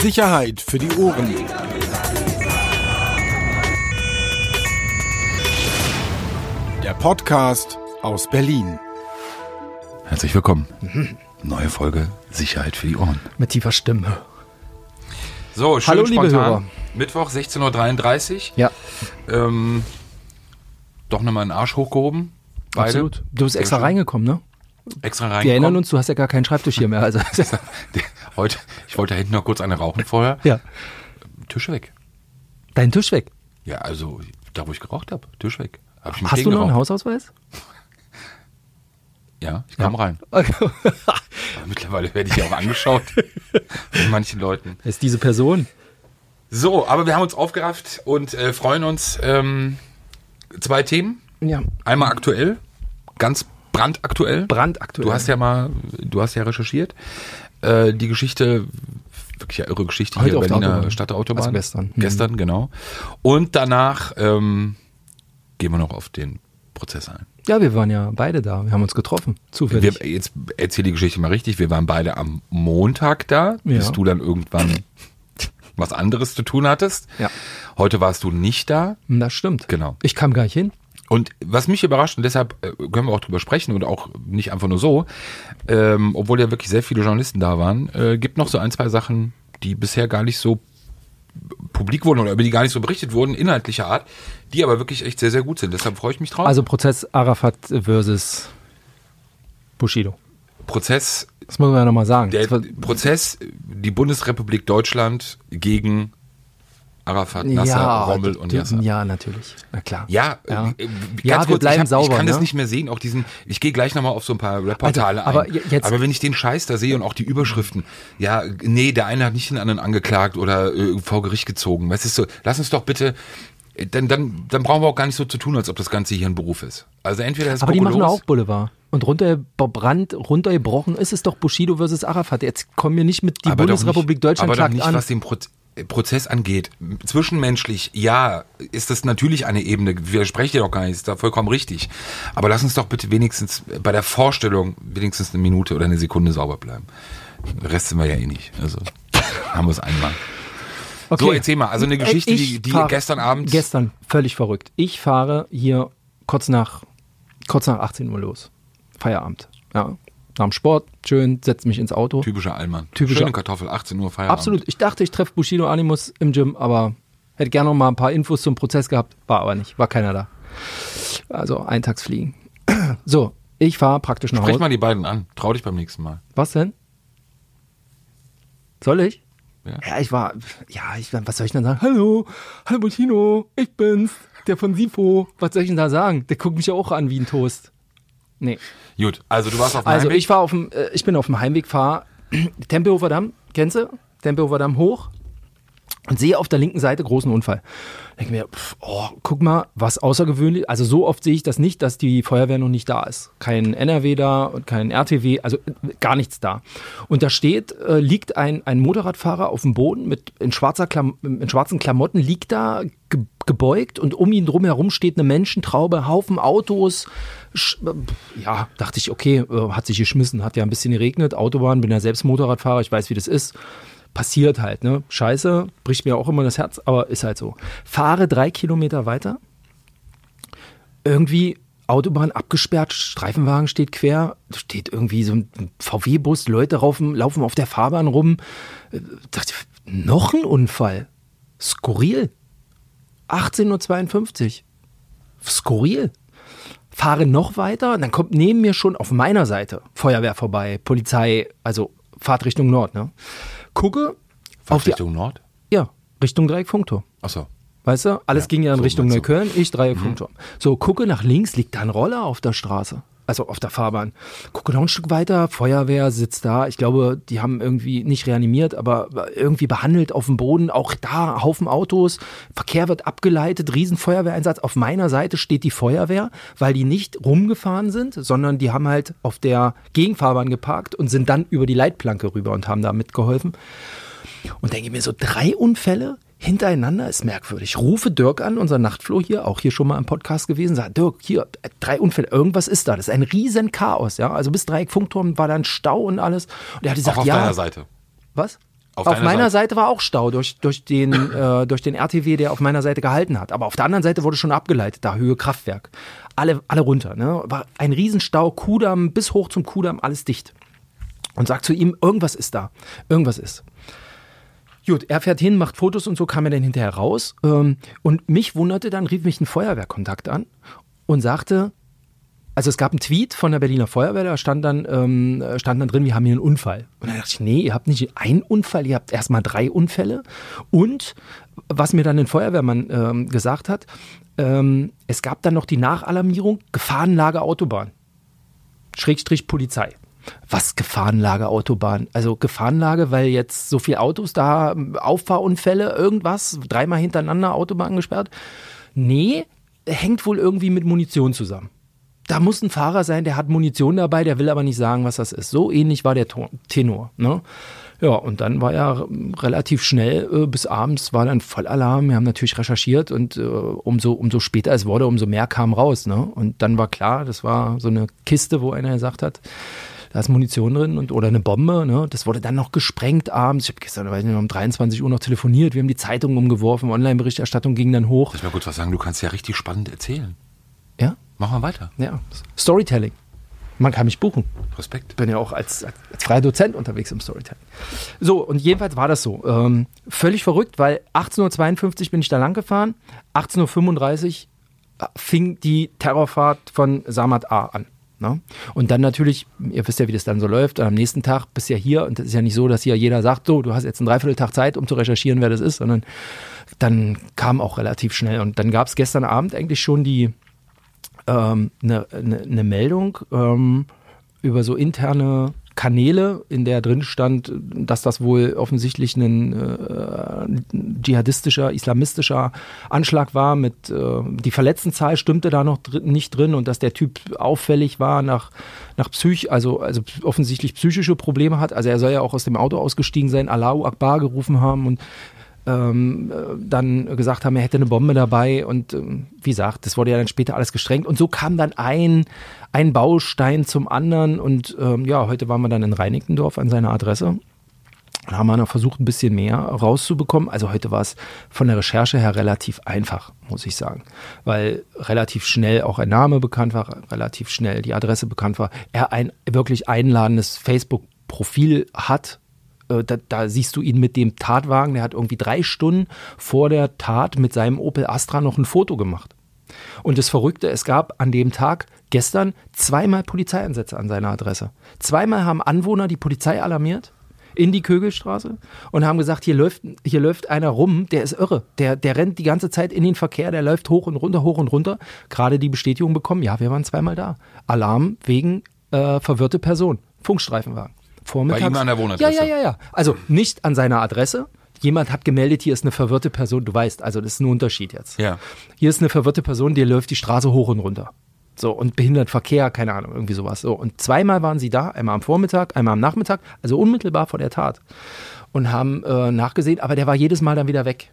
Sicherheit für die Ohren. Der Podcast aus Berlin. Herzlich willkommen. Neue Folge Sicherheit für die Ohren. Mit tiefer Stimme. So, schön Hallo, liebe spontan. Hörer. Mittwoch 16.33 Uhr. Ja, Ähm, doch nochmal einen Arsch hochgehoben. Beide. absolut. Du bist extra reingekommen, ne? Extra Wir reingekommen. erinnern uns, du hast ja gar keinen Schreibtisch hier mehr. Also, Heute, ich wollte da hinten noch kurz eine rauchen vorher. ja. Tisch weg. Dein Tisch weg. Ja, also da, wo ich geraucht habe. Tisch weg. Hab Hast du noch einen. Hausausweis? Ja, ich kam rein. Okay. Mittlerweile werde ich ja auch angeschaut von manchen Leuten. ist diese Person. So, aber wir haben uns aufgerafft und äh, freuen uns. Ähm, zwei Themen. Ja. Einmal aktuell, ganz brandaktuell. Brandaktuell. Du hast ja mal, du hast ja recherchiert. Äh, die Geschichte, wirklich ja irre Geschichte Heute hier, auf der Berliner Autobahn. Stadtautobahn. Also gestern. Mhm. Gestern, genau. Und danach ähm, gehen wir noch auf den Prozess ein. Ja, wir waren ja beide da. Wir haben uns getroffen. Zufällig. Wir, jetzt erzähl die Geschichte mal richtig. Wir waren beide am Montag da, Ja. bis du dann irgendwann was anderes zu tun hattest. Ja. Heute warst du nicht da. das stimmt. Genau. Ich kam gar nicht hin. Und was mich überrascht, und deshalb äh, können wir auch drüber sprechen und auch nicht einfach nur so, ähm, obwohl ja wirklich sehr viele Journalisten da waren, äh, gibt noch so ein, zwei Sachen, die bisher gar nicht so publik wurden oder über die gar nicht so berichtet wurden, inhaltlicher Art, die aber wirklich echt sehr, sehr gut sind. Deshalb freue ich mich drauf. Also Prozess Arafat versus Bushido. Prozess, Das muss man ja nochmal sagen. der Prozess, die Bundesrepublik Deutschland gegen Arafat, Nasser, Rommel und Nasser. Ja, natürlich. Na klar. Ja, Ja. äh, Ja, ganz wir kurz, bleiben ich, hab, sauber, ich kann das ne? nicht mehr sehen, auch diesen, ich gehe gleich nochmal auf so ein paar Reportale Also, aber ein. aber wenn ich den Scheiß da sehe und auch die Überschriften, ja, nee, der eine hat nicht den anderen angeklagt oder äh, vor Gericht gezogen. Weißt du, so, lass uns doch bitte, äh, dann, dann, dann brauchen wir auch gar nicht so zu tun, als ob das Ganze hier ein Beruf ist. Also entweder ist Aber die machen auch Boulevard. Und runtergebrannt, runtergebrochen ist es doch Bushido versus Arafat. Jetzt kommen wir nicht mit die Bundesrepublik nicht, Deutschland aber doch nicht, an. was den Proz Prozess angeht. Zwischenmenschlich, ja, ist das natürlich eine Ebene. Widerspreche dir doch gar nicht, ist da vollkommen richtig. Aber lass uns doch bitte wenigstens bei der Vorstellung wenigstens eine Minute oder eine Sekunde sauber bleiben. Den Rest sind wir ja eh nicht. Also haben wir es einmal. So, erzähl mal. Also eine Geschichte, Äh, die, ich die fahre- gestern Abend. Gestern, völlig verrückt. Ich fahre hier kurz nach, kurz nach 18 Uhr los. Feierabend. Ja. Nach dem Sport, schön, setze mich ins Auto. Typischer Allmann. Typischer- Schöne Kartoffel, 18 Uhr Feierabend. Absolut. Ich dachte, ich treffe Bushido Animus im Gym, aber hätte gerne noch mal ein paar Infos zum Prozess gehabt. War aber nicht. War keiner da. Also Eintagsfliegen. So, ich fahre praktisch nach Sprech Hause. mal die beiden an. Trau dich beim nächsten Mal. Was denn? Soll ich? Ja. Ja, ich war, ja, ich, was soll ich denn sagen? Hallo, hallo Butino, ich bin's, der von Sifo. Was soll ich denn da sagen? Der guckt mich ja auch an wie ein Toast. Nee. Gut, also du warst auf dem Also Heimweg. ich war auf dem, äh, ich bin auf dem Heimweg, fahre Tempelhofer Damm, kennst du? Tempelhofer Damm hoch und sehe auf der linken Seite großen Unfall. Denke mir, pff, oh, guck mal, was außergewöhnlich. Also so oft sehe ich das nicht, dass die Feuerwehr noch nicht da ist. Kein NRW da und kein RTW, also äh, gar nichts da. Und da steht, äh, liegt ein, ein Motorradfahrer auf dem Boden mit in, schwarzer Klam in schwarzen Klamotten, liegt da ge gebeugt und um ihn drumherum steht eine Menschentraube, Haufen Autos. Sch äh, ja, dachte ich, okay, äh, hat sich geschmissen, hat ja ein bisschen geregnet, Autobahn, bin ja selbst Motorradfahrer, ich weiß, wie das ist passiert halt, ne? Scheiße, bricht mir auch immer das Herz, aber ist halt so. Fahre drei Kilometer weiter, irgendwie Autobahn abgesperrt, Streifenwagen steht quer, steht irgendwie so ein VW-Bus, Leute raufen, laufen auf der Fahrbahn rum. Äh, Dachte, noch ein Unfall. Skurril. 18.52 Uhr. Skurril. Fahre noch weiter, dann kommt neben mir schon auf meiner Seite Feuerwehr vorbei, Polizei, also Fahrt Richtung Nord, ne? Gucke auf die, Richtung Nord? ja, Richtung Dreieck Funkturm. Achso. Weißt du, alles Ja, ging ja in so Richtung. Mhm. Neukölln, ich Dreieck Funkturm. So, gucke nach links, liegt da ein Roller auf der Straße. Also auf der Fahrbahn. Gucke noch ein Stück weiter, Feuerwehr sitzt da. Ich glaube, die haben irgendwie nicht reanimiert, aber irgendwie behandelt auf dem Boden. Auch da Haufen Autos. Verkehr wird abgeleitet, Riesenfeuerwehreinsatz. Auf meiner Seite steht die Feuerwehr, weil die nicht rumgefahren sind, sondern die haben halt auf der Gegenfahrbahn geparkt und sind dann über die Leitplanke rüber und haben da mitgeholfen. Und denke mir so, drei Unfälle hintereinander ist merkwürdig. Rufe Dirk an, unser Nachtfloh hier, auch hier schon mal im Podcast gewesen, sagt, Dirk, hier, drei Unfälle, irgendwas ist da. Das ist ein riesen Chaos, ja. Also bis Dreieck Funkturm war dann Stau und alles. Und er hat Auch gesagt, auf ja. deiner Seite. Was? Auf Auf, meiner Seite. Seite. war auch Stau durch, durch, den, äh, durch den RTW, der auf meiner Seite gehalten hat. Aber auf der anderen Seite wurde schon abgeleitet, da Höhe Kraftwerk. Alle, alle runter. Ne? War ein Riesenstau, Kudamm bis hoch zum Kudamm, alles dicht. Und sagt zu ihm, irgendwas ist da. Irgendwas ist. Gut, er fährt hin, macht Fotos und so kam er dann hinterher raus. Ähm, und mich wunderte dann, rief mich ein Feuerwehrkontakt an und sagte, also es gab einen Tweet von der Berliner Feuerwehr, da stand dann, ähm, stand dann drin, wir haben hier einen Unfall. Und dann dachte ich, nee, ihr habt nicht einen Unfall, ihr habt erstmal drei Unfälle. Und was mir dann ein Feuerwehrmann ähm, gesagt hat, ähm, es gab dann noch die Nachalarmierung, Gefahrenlage Autobahn. Schrägstrich Polizei. Was Gefahrenlage Autobahn? Also Gefahrenlage, weil jetzt so viele Autos da, Auffahrunfälle, irgendwas, dreimal hintereinander Autobahn gesperrt? Nee, hängt wohl irgendwie mit Munition zusammen. Da muss ein Fahrer sein, der hat Munition dabei, der will aber nicht sagen, was das ist. So ähnlich war der Tenor. Ne? Ja, und dann war ja relativ schnell, äh, bis abends war dann Vollalarm. Wir haben natürlich recherchiert und äh, umso, umso später es wurde, umso mehr kam raus. Ne? Und dann war klar, das war so eine Kiste, wo einer gesagt hat, da ist Munition drin und oder eine Bombe. Ne? Das wurde dann noch gesprengt abends. Ich habe gestern, weiß nicht, um 23 Uhr noch telefoniert. Wir haben die Zeitungen umgeworfen. Online-Berichterstattung ging dann hoch. Soll ich mal kurz was sagen? Du kannst ja richtig spannend erzählen. Ja, Mach mal weiter. ja. Storytelling. Man kann mich buchen. Respekt. bin ja auch als, als freier Dozent unterwegs im Storytelling. So, und jedenfalls war das so. Ähm, völlig verrückt, weil 18.52 Uhr bin ich da lang gefahren, 18.35 Uhr fing die Terrorfahrt von Samad A an. Ne? Und dann natürlich, ihr wisst ja, wie das dann so läuft, am nächsten Tag bist du ja hier und es ist ja nicht so, dass hier jeder sagt, so, du hast jetzt einen Dreivierteltag Zeit, um zu recherchieren, wer das ist, sondern dann kam auch relativ schnell. Und dann gab es gestern Abend eigentlich schon die, ähm, eine, eine, eine Meldung ähm, über so interne Kanäle, in der drin stand, dass das wohl offensichtlich ein äh, dschihadistischer, islamistischer Anschlag war. Mit äh, die Verletztenzahl stimmte da noch dr nicht drin und dass der Typ auffällig war nach nach Psych, also also offensichtlich psychische Probleme hat. Also er soll ja auch aus dem Auto ausgestiegen sein, Allahu Akbar gerufen haben und ähm, äh, dann gesagt haben, er hätte eine Bombe dabei und ähm, wie gesagt, das wurde ja dann später alles gestrengt. Und so kam dann ein, ein Baustein zum anderen und ähm, ja, heute waren wir dann in Reinickendorf an seiner Adresse. Und haben wir noch versucht, ein bisschen mehr rauszubekommen. Also heute war es von der Recherche her relativ einfach, muss ich sagen, weil relativ schnell auch ein Name bekannt war, relativ schnell die Adresse bekannt war, er ein wirklich einladendes Facebook-Profil hat, äh, da, da, siehst du ihn mit dem Tatwagen, der hat irgendwie drei Stunden vor der Tat mit seinem Opel Astra noch ein Foto gemacht. Und das Verrückte, es gab an dem Tag gestern zweimal Polizeieinsätze an seiner Adresse. Zweimal haben Anwohner die Polizei alarmiert in die Kögelstraße und haben gesagt, hier läuft, hier läuft einer rum, der ist irre. Der, der rennt die ganze Zeit in den Verkehr, der läuft hoch und runter, hoch und runter. Gerade die Bestätigung bekommen, ja, wir waren zweimal da. Alarm wegen äh, verwirrte Person, Funkstreifenwagen vormittags. Bei ihm an der Wohnadresse? Ja, ja, ja, ja. Also nicht an seiner Adresse. Jemand hat gemeldet, hier ist eine verwirrte Person. Du weißt, also das ist ein Unterschied jetzt. Ja. Hier ist eine verwirrte Person, die läuft die Straße hoch und runter. So, und behindert Verkehr, keine Ahnung, irgendwie sowas. So, und zweimal waren sie da, einmal am Vormittag, einmal am Nachmittag, also unmittelbar vor der Tat. Und haben äh, nachgesehen, aber der war jedes Mal dann wieder weg.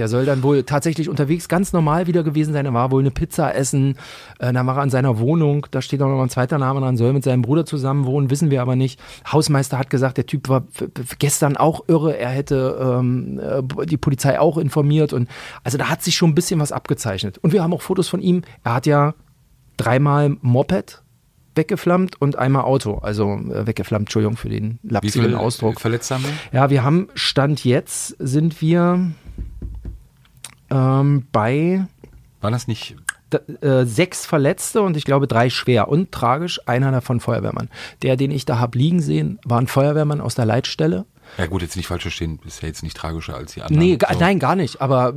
Der soll dann wohl tatsächlich unterwegs ganz normal wieder gewesen sein. Er war wohl eine Pizza essen. Äh, dann war er an seiner Wohnung. Da steht auch noch ein zweiter Name dran. Soll mit seinem Bruder zusammen wohnen, wissen wir aber nicht. Hausmeister hat gesagt, der Typ war gestern auch irre. Er hätte ähm, die Polizei auch informiert. Und also da hat sich schon ein bisschen was abgezeichnet. Und wir haben auch Fotos von ihm. Er hat ja dreimal Moped weggeflammt und einmal Auto. Also äh, weggeflammt, Entschuldigung für den lapsigen Ausdruck. Verletzte haben wir? Ja, wir haben Stand jetzt sind wir ähm, bei War das nicht? d- äh, sechs Verletzte und ich glaube drei schwer und tragisch, einer davon Feuerwehrmann. Der, den ich da hab liegen sehen, war ein Feuerwehrmann aus der Leitstelle. Ja gut, jetzt nicht falsch verstehen, ist ja jetzt nicht tragischer als die anderen. Nee, So. nein, gar nicht. Aber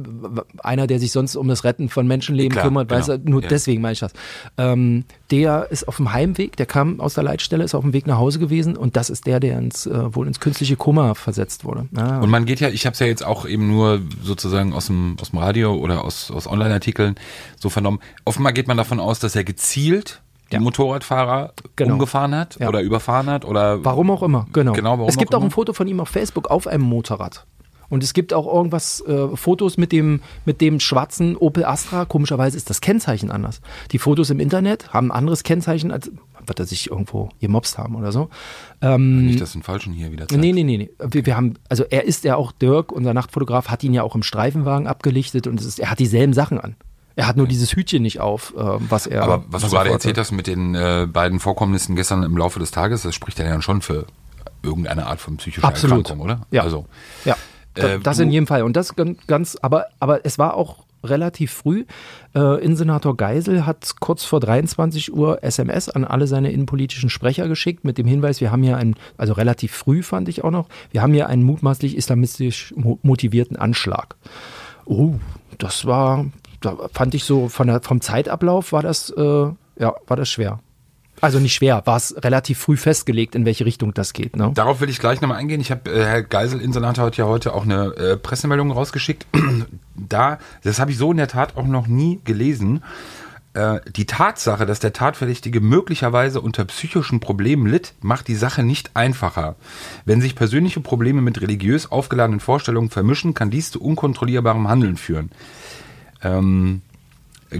einer, der sich sonst um das Retten von Menschenleben Klar, kümmert, weiß genau. er, nur Ja. deswegen meine ich das. Ähm, der ist auf dem Heimweg, der kam aus der Leitstelle, ist auf dem Weg nach Hause gewesen und das ist der, der ins, äh, wohl ins künstliche Koma versetzt wurde. Ja, Und man geht ja, ich habe es ja jetzt auch eben nur sozusagen aus dem, aus dem Radio oder aus, aus Online-Artikeln so vernommen. Offenbar geht man davon aus, dass er gezielt die Ja. Motorradfahrer Genau. umgefahren hat Ja. oder überfahren hat oder Warum auch immer, genau. Genau, warum es gibt auch auch, ein. Foto von ihm auf Facebook auf einem Motorrad. Und es gibt auch irgendwas, äh, Fotos mit dem, mit dem schwarzen Opel Astra. Komischerweise ist das Kennzeichen anders. Die Fotos im Internet haben ein anderes Kennzeichen als, wird er sich irgendwo gemobst haben oder so. Nicht, dass den Falschen hier wieder zeigst. Nee, nee, nee, nee. Wir, wir haben, also er ist ja auch, Dirk, unser Nachtfotograf, hat ihn ja auch im Streifenwagen abgelichtet und es ist, er hat dieselben Sachen an. Er hat nur dieses Hütchen nicht auf, äh, was er. Aber was, du er gerade erzählt hast mit den äh, beiden Vorkommnissen gestern im Laufe des Tages, das spricht ja dann schon für irgendeine Art von psychischer Absolut. Erkrankung, oder? Ja. Also, Ja, Äh, das du- in jedem Fall. Und das ganz, aber, aber es war auch relativ früh. Äh, Innensenator Geisel hat kurz vor 23 Uhr SMS an alle seine innenpolitischen Sprecher geschickt mit dem Hinweis, wir haben hier einen, also relativ früh fand ich auch noch, wir haben hier einen mutmaßlich islamistisch mo- motivierten Anschlag. Oh, das war, da fand ich so von der, vom Zeitablauf war das, äh, ja, war das schwer. Also nicht schwer, war es relativ früh festgelegt, in welche Richtung das geht. Ne? Darauf will ich gleich nochmal eingehen. Ich habe, äh, Herr Geisel, Insenator, hat ja heute auch eine äh, Pressemeldung rausgeschickt. da, das habe ich so in der Tat auch noch nie gelesen. Äh, die Tatsache, dass der Tatverdächtige möglicherweise unter psychischen Problemen litt, macht die Sache nicht einfacher. Wenn sich persönliche Probleme mit religiös aufgeladenen Vorstellungen vermischen, kann dies zu unkontrollierbarem Handeln führen. Ähm,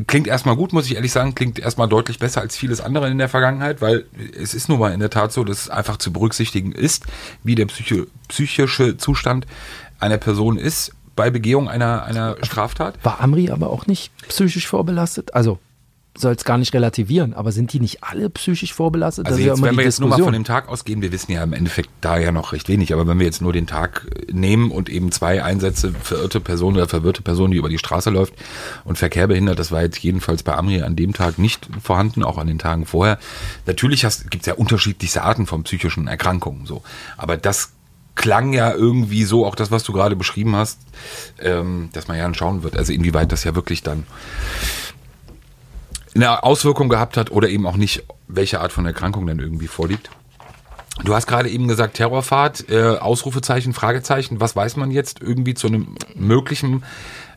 Klingt erstmal gut, muss ich ehrlich sagen, klingt erstmal deutlich besser als vieles andere in der Vergangenheit, weil es ist nun mal in der Tat so, dass es einfach zu berücksichtigen ist, wie der psycho psychische Zustand einer Person ist bei Begehung einer, einer Straftat. War Amri aber auch nicht psychisch vorbelastet? Also soll es gar nicht relativieren, aber sind die nicht alle psychisch vorbelastet? Also Das ist ja jetzt, immer wenn wir jetzt nur mal von dem Tag ausgehen, wir wissen ja im Endeffekt da ja noch recht wenig, aber wenn wir jetzt nur den Tag äh, nehmen und eben zwei Einsätze verirrte Person oder verwirrte Person, die über die Straße läuft und Verkehr behindert, das war jetzt jedenfalls bei Amri an dem Tag nicht vorhanden, auch an den Tagen vorher. Natürlich gibt es ja unterschiedlichste Arten von psychischen Erkrankungen, so. Aber das klang ja irgendwie so, auch das, was du gerade beschrieben hast, ähm, dass man ja dann schauen wird, also inwieweit das ja wirklich dann eine Auswirkung gehabt hat oder eben auch nicht, welche Art von Erkrankung dann irgendwie vorliegt. Du hast gerade eben gesagt, Terrorfahrt, äh, Ausrufezeichen, Fragezeichen. Was weiß man jetzt irgendwie zu einem möglichen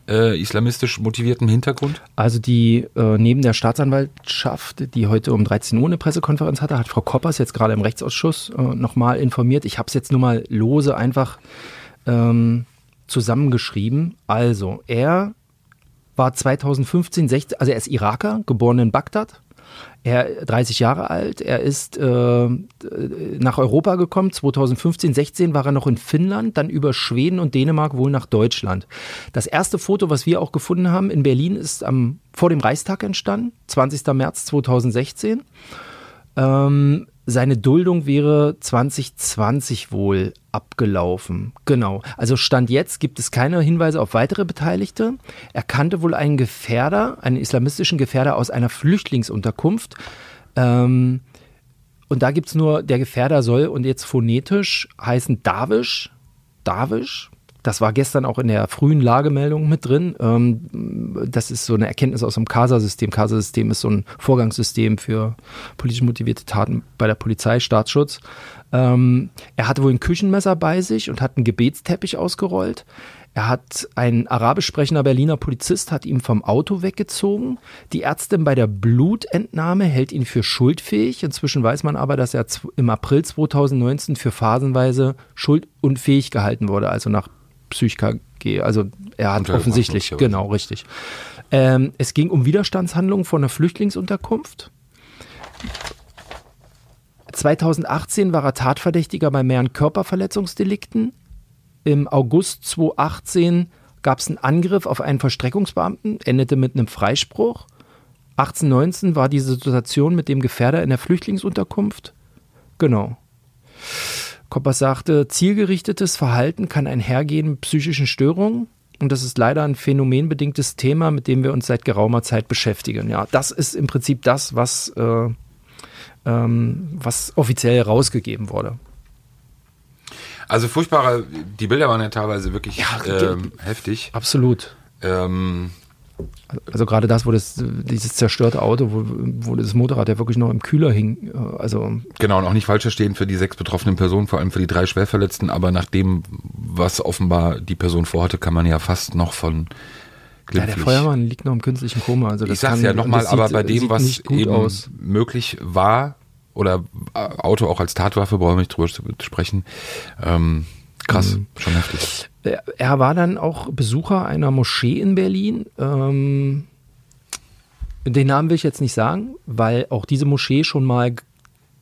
äh, islamistisch motivierten Hintergrund? Also die äh, neben der Staatsanwaltschaft, die heute um 13 Uhr eine Pressekonferenz hatte, hat Frau Koppers jetzt gerade im Rechtsausschuss äh, nochmal informiert. Ich habe es jetzt nur mal lose einfach ähm, zusammengeschrieben. Also er war 2015, 16, also er ist Iraker, geboren in Bagdad. Er 30 Jahre alt, er ist äh, nach Europa gekommen. 2015, 16 war er noch in Finnland, dann über Schweden und Dänemark wohl nach Deutschland. Das erste Foto, was wir auch gefunden haben in Berlin, ist am, vor dem Reichstag entstanden, 20. März 2016. Ähm, seine Duldung wäre 2020 wohl abgelaufen. Genau. Also Stand jetzt gibt es keine Hinweise auf weitere Beteiligte. Er kannte wohl einen Gefährder, einen islamistischen Gefährder aus einer Flüchtlingsunterkunft. Ähm, und da gibt es nur, der Gefährder soll und jetzt phonetisch heißen Davish. Davish. Das war gestern auch in der frühen Lagemeldung mit drin. Ähm, das ist so eine Erkenntnis aus dem CASA-System. CASA-System ist so ein Vorgangssystem für politisch motivierte Taten bei der Polizei, Staatsschutz. Ähm, er hatte wohl ein Küchenmesser bei sich und hat einen Gebetsteppich ausgerollt. Er hat ein arabisch sprechender Berliner Polizist hat ihn vom Auto weggezogen. Die Ärztin bei der Blutentnahme hält ihn für schuldfähig. Inzwischen weiß man aber, dass er im April 2019 für phasenweise schuldunfähig gehalten wurde, also nach PsychKG. Also er hat offensichtlich, genau, richtig. Ähm, es ging um Widerstandshandlungen von einer Flüchtlingsunterkunft. 2018 war er Tatverdächtiger bei mehreren Körperverletzungsdelikten. Im August 2018 gab es einen Angriff auf einen Verstreckungsbeamten, endete mit einem Freispruch. 1819 war diese Situation mit dem Gefährder in der Flüchtlingsunterkunft. Genau. Koppers sagte, zielgerichtetes Verhalten kann einhergehen mit psychischen Störungen. Und das ist leider ein phänomenbedingtes Thema, mit dem wir uns seit geraumer Zeit beschäftigen. Ja, das ist im Prinzip das, was, äh, ähm, was offiziell rausgegeben wurde. Also furchtbare, die Bilder waren ja teilweise wirklich Ja, ähm, heftig. Absolut. Ähm, Also gerade das, wo das, dieses zerstörte Auto, wo, wo das Motorrad ja wirklich noch im Kühler hing. äh, Also Genau, und auch nicht falsch verstehen für die sechs betroffenen Personen, vor allem für die drei Schwerverletzten, aber nach dem, was offenbar die Person vorhatte, kann man ja fast noch von ja, der glimpflich. Feuermann liegt noch im künstlichen Koma. Also das ich sag's kann- ja nochmal, aber bei dem, was eben aus. möglich war, oder äh, Auto auch als Tatwaffe, brauchen wir nicht drüber zu sprechen, ähm, krass, Mhm. schon heftig. Er, war dann auch Besucher einer Moschee in Berlin. Ähm, den Namen will ich jetzt nicht sagen, weil auch diese Moschee schon mal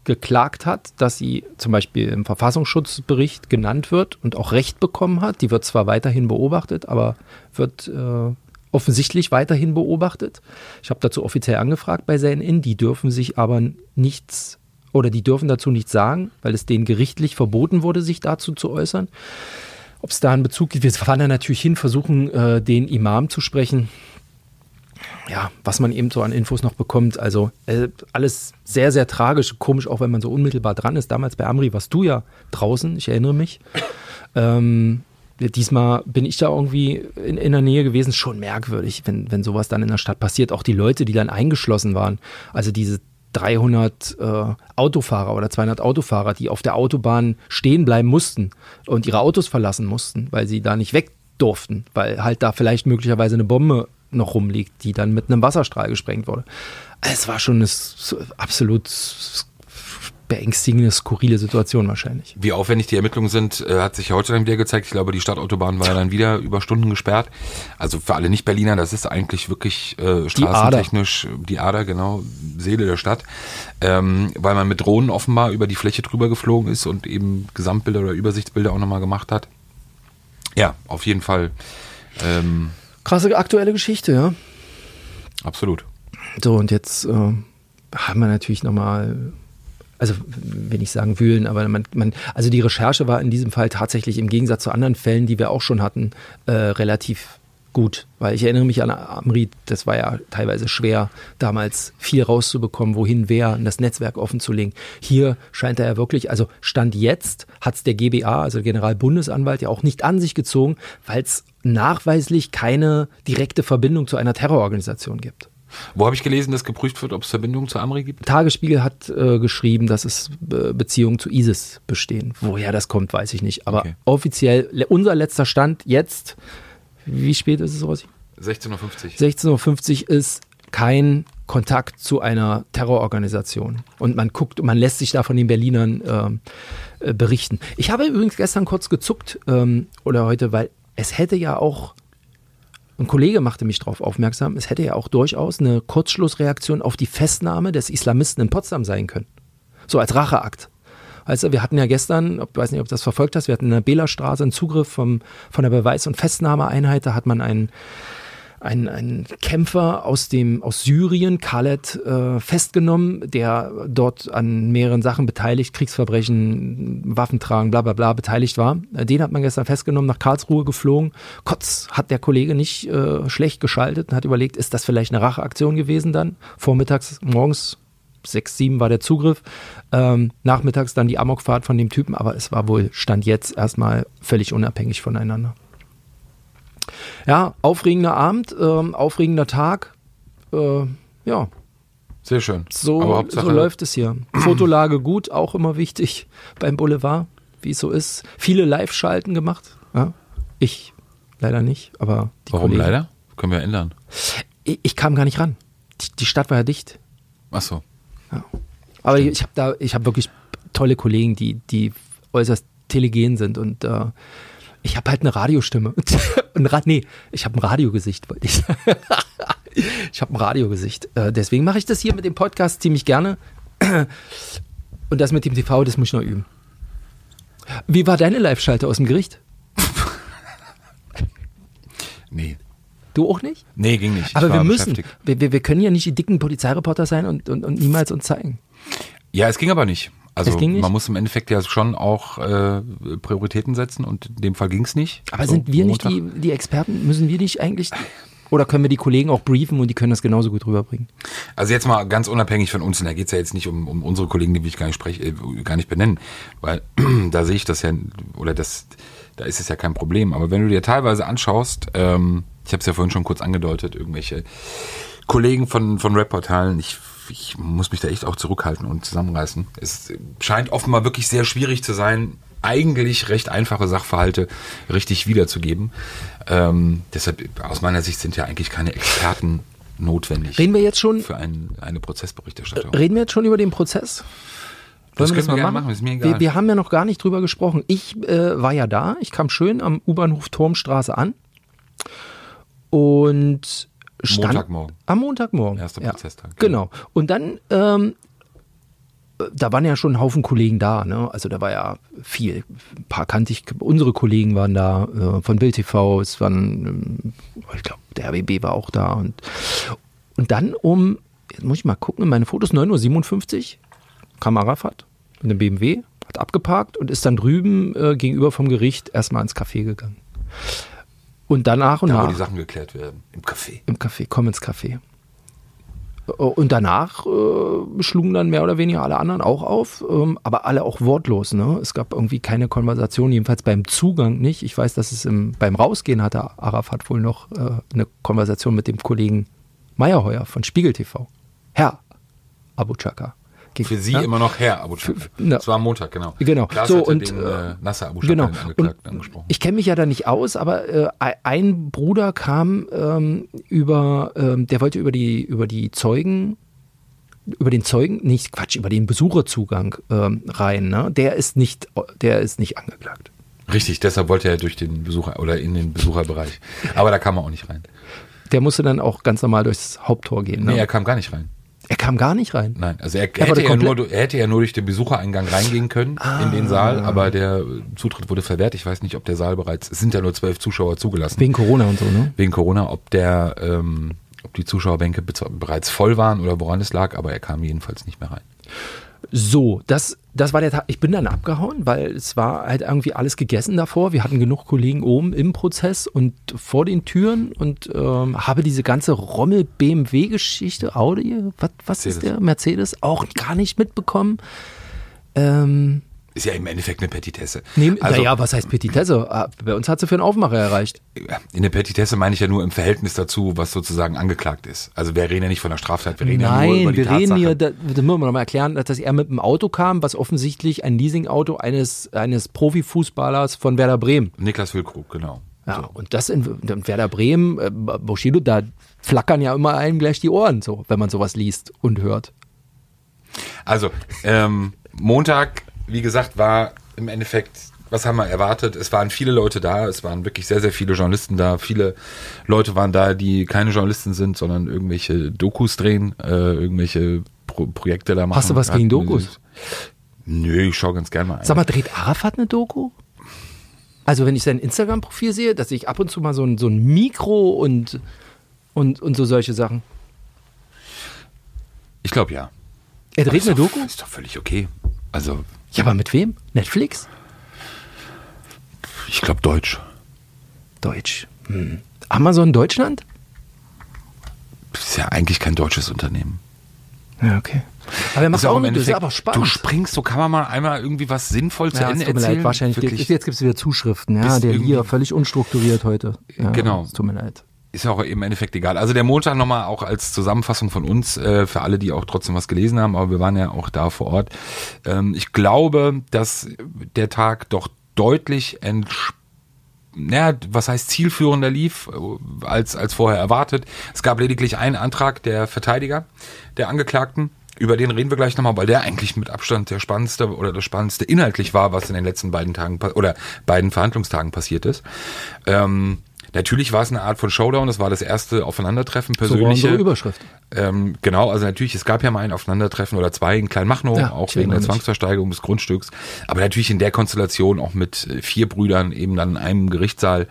geklagt hat, dass sie zum Beispiel im Verfassungsschutzbericht genannt wird und auch Recht bekommen hat. Die wird zwar weiterhin beobachtet, aber wird äh, offensichtlich weiterhin beobachtet. Ich habe dazu offiziell angefragt bei CNN, die dürfen sich aber nichts oder die dürfen dazu nichts sagen, weil es denen gerichtlich verboten wurde, sich dazu zu äußern. Ob es da einen Bezug gibt, wir fahren da natürlich hin, versuchen äh, den Imam zu sprechen. Ja, was man eben so an Infos noch bekommt. Also äh, alles sehr, sehr tragisch, komisch, auch wenn man so unmittelbar dran ist. Damals bei Amri warst du ja draußen, ich erinnere mich. Ähm, Diesmal bin ich da irgendwie in, in der Nähe gewesen. Schon merkwürdig, wenn, wenn sowas dann in der Stadt passiert. Auch die Leute, die dann eingeschlossen waren. Also diese 300 äh, Autofahrer oder 200 Autofahrer, die auf der Autobahn stehen bleiben mussten und ihre Autos verlassen mussten, weil sie da nicht weg durften, weil halt da vielleicht möglicherweise eine Bombe noch rumliegt, die dann mit einem Wasserstrahl gesprengt wurde. Es war schon eine absolut beängstigende, skurrile Situation wahrscheinlich. Wie aufwendig die Ermittlungen sind, äh, hat sich heute dann wieder gezeigt. Ich glaube, die Stadtautobahn war ja dann wieder über Stunden gesperrt. Also für alle Nicht-Berliner, das ist eigentlich wirklich äh, straßentechnisch die Ader. die Ader, genau, Seele der Stadt. Ähm, weil man mit Drohnen offenbar über die Fläche drüber geflogen ist und eben Gesamtbilder oder Übersichtsbilder auch nochmal gemacht hat. Ja, auf jeden Fall. Ähm, Krasse aktuelle Geschichte, ja. Absolut. So, und jetzt äh, haben wir natürlich nochmal also will ich sagen wühlen, aber man, man, also die Recherche war in diesem Fall tatsächlich im Gegensatz zu anderen Fällen, die wir auch schon hatten, äh, relativ gut, weil ich erinnere mich an Amri, das war ja teilweise schwer, damals viel rauszubekommen, wohin wer, das Netzwerk offenzulegen. Hier scheint er ja wirklich, also Stand jetzt hat es der GBA, also der Generalbundesanwalt, ja auch nicht an sich gezogen, weil es nachweislich keine direkte Verbindung zu einer Terrororganisation gibt. Wo habe ich gelesen, dass geprüft wird, ob es Verbindungen zu Amri gibt? Tagesspiegel hat äh, geschrieben, dass es äh, Beziehungen zu ISIS bestehen. Woher das kommt, weiß ich nicht. Aber okay. offiziell, unser letzter Stand jetzt, wie spät ist es, Rossi? 16.50 Uhr. 16.50 Uhr ist kein Kontakt zu einer Terrororganisation. Und man guckt, man lässt sich da von den Berlinern äh, äh, berichten. Ich habe übrigens gestern kurz gezuckt ähm, oder heute, weil es hätte ja auch ein Kollege machte mich darauf aufmerksam, es hätte ja auch durchaus eine Kurzschlussreaktion auf die Festnahme des Islamisten in Potsdam sein können. So als Racheakt. Also wir hatten ja gestern, ich weiß nicht, ob du das verfolgt hast, wir hatten in der Bela-Straße einen Zugriff vom, von der Beweis- und Festnahmeeinheit, da hat man einen ein, ein Kämpfer aus dem aus Syrien, Khaled, äh, festgenommen, der dort an mehreren Sachen beteiligt, Kriegsverbrechen, Waffentragen, bla bla bla beteiligt war. Den hat man gestern festgenommen, nach Karlsruhe geflogen. Kotz hat der Kollege nicht äh, schlecht geschaltet und hat überlegt, ist das vielleicht eine Racheaktion gewesen dann? Vormittags, morgens sechs, sieben war der Zugriff. Ähm, nachmittags dann die Amokfahrt von dem Typen, aber es war wohl Stand jetzt erstmal völlig unabhängig voneinander. Ja, aufregender Abend, ähm, aufregender Tag. Äh, ja. Sehr schön. So, so läuft es hier. Fotolage gut, auch immer wichtig beim Boulevard, wie es so ist. Viele Live-Schalten gemacht. Ja. Ich leider nicht, aber die Warum Kollegen. leider? Können wir ändern. Ich, ich, kam gar nicht ran. Die, die, Stadt war ja dicht. Ach so. Ja. Aber Stimmt. ich habe da, ich habe wirklich tolle Kollegen, die, die äußerst telegen sind und äh, ich habe halt eine Radiostimme. ein Rad, nee, ich habe ein Radiogesicht, wollte ich sagen. ich habe ein Radiogesicht. Äh, deswegen mache ich das hier mit dem Podcast ziemlich gerne. Und das mit dem TV, das muss ich noch üben. Wie war deine Live-Schalte aus dem Gericht? nee. Du auch nicht? Nee, ging nicht. Aber wir müssen. Wir, wir, wir, können ja nicht die dicken Polizeireporter sein und, und, und niemals uns zeigen. Ja, es ging aber nicht. Also man muss im Endeffekt ja schon auch äh, Prioritäten setzen und in dem Fall ging es nicht. Aber so, sind wir Montag. nicht die, die Experten? Müssen wir nicht eigentlich oder können wir die Kollegen auch briefen und die können das genauso gut rüberbringen? Also jetzt mal ganz unabhängig von uns, und da geht es ja jetzt nicht um, um unsere Kollegen, die will ich gar nicht sprechen, äh, gar nicht benennen, weil da sehe ich das ja, oder das, da ist es ja kein Problem. Aber wenn du dir teilweise anschaust, ähm, ich habe es ja vorhin schon kurz angedeutet, irgendwelche Kollegen von, von Rap-Portalen, ich ich muss mich da echt auch zurückhalten und zusammenreißen. Es scheint offenbar wirklich sehr schwierig zu sein, eigentlich recht einfache Sachverhalte richtig wiederzugeben. Ähm, deshalb, aus meiner Sicht sind ja eigentlich keine Experten notwendig. Reden wir jetzt schon für ein, eine Prozessberichterstattung. Reden wir jetzt schon über den Prozess? Wollen das können wir, wir machen? machen, ist mir egal. Wir, wir, haben ja noch gar nicht drüber gesprochen. Ich äh, war ja da, ich kam schön am U-Bahnhof Turmstraße an und stand Montagmorgen. Am Montagmorgen. Erster Prozesstag. Genau. genau. Und dann ähm, äh, da waren ja schon ein Haufen Kollegen da, ne? Also da war ja viel. Ein paar kannte ich, unsere Kollegen waren da äh, von Bild TV, es waren, ähm, ich glaube, der RBB war auch da und, und dann um, jetzt muss ich mal gucken, in meine Fotos, 9.57 Uhr kam Arafat mit einem BMW, hat abgeparkt und ist dann drüben äh, gegenüber vom Gericht erstmal ins Café gegangen. Und danach und Da, wo nach die Sachen geklärt werden. Im Café. im Café, komm ins Café. Und danach äh, schlugen dann mehr oder weniger alle anderen auch auf, ähm, aber alle auch wortlos. Ne? Es gab irgendwie keine Konversation, jedenfalls beim Zugang nicht. Ich weiß, dass es im, beim Rausgehen hatte Arafat wohl noch äh, eine Konversation mit dem Kollegen Meyerheuer von Spiegel TV. Herr Abu Chaka. Ging- Für Sie ja? immer noch Herr Abu Chaka. na- Das war am Montag, genau. Genau. Klaas So, und, den äh, äh, Nasser Abu Genau. Und angesprochen. ich kenne mich ja da nicht aus, aber äh, ein Bruder kam ähm, über, ähm, der wollte über die, über die Zeugen, über den Zeugen, nicht Quatsch, über den Besucherzugang ähm, rein. Ne? Der ist nicht, der ist nicht angeklagt. Richtig, deshalb wollte er durch den Besucher oder in den Besucherbereich. Aber da kam er auch nicht rein. Der musste dann auch ganz normal durchs Haupttor gehen. Ne? Nee, er kam gar nicht rein. Er kam gar nicht rein. Nein, also er, Er hätte, ja nur, er hätte ja nur durch den Besuchereingang reingehen können in den Saal, aber der Zutritt wurde verwehrt. Ich weiß nicht, ob der Saal bereits, es sind ja nur zwölf Zuschauer zugelassen. Wegen Corona und so, ne? wegen Corona, ob der, ähm, ob die Zuschauerbänke be- bereits voll waren oder woran es lag, aber er kam jedenfalls nicht mehr rein. So, das, das war der Tag. Ich bin dann abgehauen, weil es war halt irgendwie alles gegessen davor. Wir hatten genug Kollegen oben im Prozess und vor den Türen und ähm, habe diese ganze Rommel-BMW-Geschichte, Audi, was, was ist der? Mercedes, auch gar nicht mitbekommen. Ähm, Ist ja im Endeffekt eine Petitesse. nehm, also, naja, was heißt Petitesse? Ah, Bei uns hat sie für einen Aufmacher erreicht. in der Petitesse meine ich ja nur im Verhältnis dazu, was sozusagen angeklagt ist. Also wir reden ja nicht von der Straftat, wir reden ja nur über Nein, die wir Tatsache. reden hier, da, das müssen wir nochmal erklären, dass er mit dem Auto kam, was offensichtlich ein Leasingauto eines, eines Profifußballers von Werder Bremen. Niklas Wilkrug, genau. Ja, und das in, in Werder Bremen, äh, Bushido, da flackern ja immer einem gleich die Ohren, so, wenn man sowas liest und hört. Also, ähm, Montag, wie gesagt, war im Endeffekt, was haben wir erwartet? Es waren viele Leute da, es waren wirklich sehr, sehr viele Journalisten da. Viele Leute waren da, die keine Journalisten sind, sondern irgendwelche Dokus drehen, äh, irgendwelche Pro Projekte da machen. Hast du was gegen Dokus? Nö, ich schaue ganz gerne mal ein. Sag mal, dreht Arafat eine Doku? Also, wenn ich sein Instagram-Profil sehe, dass ich ab und zu mal so ein, so ein Mikro und, und, und so solche Sachen. Ich glaube ja. Er dreht eine Doku? Ist doch völlig okay. Also, Ja, aber mit wem? Netflix? ich glaube Deutsch. Deutsch. Hm. Amazon Deutschland? Ist ja eigentlich kein deutsches Unternehmen. Ja, okay. Aber er macht Ist auch eine, das ist Endeffekt- aber Du spannend. springst, so kann man mal einmal irgendwie was sinnvoll zu Ja, Ende tut mir erzählen. leid, wahrscheinlich. Wirklich. Jetzt gibt es wieder Zuschriften. Ja, der Lia, völlig unstrukturiert heute. Ja, Genau. Es tut mir leid. Ist ja auch im Endeffekt egal. Also der Montag nochmal auch als Zusammenfassung von uns, äh, für alle, die auch trotzdem was gelesen haben, aber wir waren ja auch da vor Ort. Ähm, ich glaube, dass der Tag doch deutlich entsch ja, was heißt zielführender lief äh, als, als vorher erwartet. Es gab lediglich einen Antrag der Verteidiger, der Angeklagten. Über den reden wir gleich nochmal, weil der eigentlich mit Abstand der spannendste oder das spannendste inhaltlich war, was in den letzten beiden Tagen oder beiden Verhandlungstagen passiert ist. Ähm, natürlich war es eine Art von Showdown. Das war das erste Aufeinandertreffen So persönliche. unsere Überschrift. Ähm, genau, also natürlich, es gab ja mal ein Aufeinandertreffen oder zwei in Kleinmachnow, Ja, auch wegen der. Zwangsversteigerung des Grundstücks. Aber natürlich in der Konstellation auch mit äh, vier Brüdern eben dann in einem Gerichtssaal.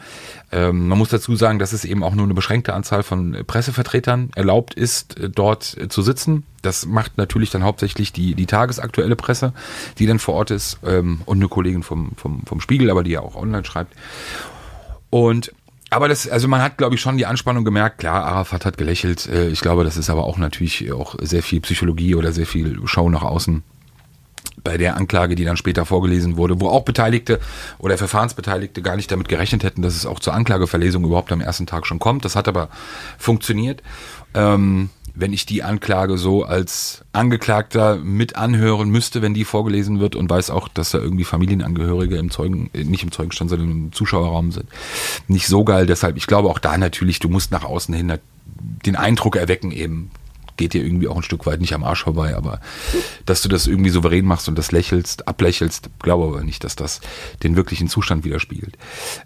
Ähm, man muss dazu sagen, dass es eben auch nur eine beschränkte Anzahl von äh, Pressevertretern erlaubt ist, äh, dort zu sitzen. Das macht natürlich dann hauptsächlich die, die tagesaktuelle Presse, die dann vor Ort ist ähm, und eine Kollegin vom, vom, vom Spiegel, aber die ja auch online schreibt. Und aber das, also man hat, glaube ich, schon die Anspannung gemerkt. Klar, Arafat hat gelächelt. Äh, Ich glaube, das ist aber auch natürlich auch sehr viel Psychologie oder sehr viel Show nach außen bei der Anklage, die dann später vorgelesen wurde, wo auch Beteiligte oder Verfahrensbeteiligte gar nicht damit gerechnet hätten, dass es auch zur Anklageverlesung überhaupt am ersten Tag schon kommt. Das hat aber funktioniert. Ähm, wenn ich die Anklage so als Angeklagter mit anhören müsste, wenn die vorgelesen wird und weiß auch, dass da irgendwie Familienangehörige im Zeugen, äh, nicht im Zeugenstand, sondern im Zuschauerraum sind. Nicht so geil, deshalb, ich glaube auch da natürlich, du musst nach außen hin den Eindruck erwecken eben, geht dir irgendwie auch ein Stück weit nicht am Arsch vorbei, aber dass du das irgendwie souverän machst und das lächelst, ablächelst, glaube aber nicht, dass das den wirklichen Zustand widerspiegelt.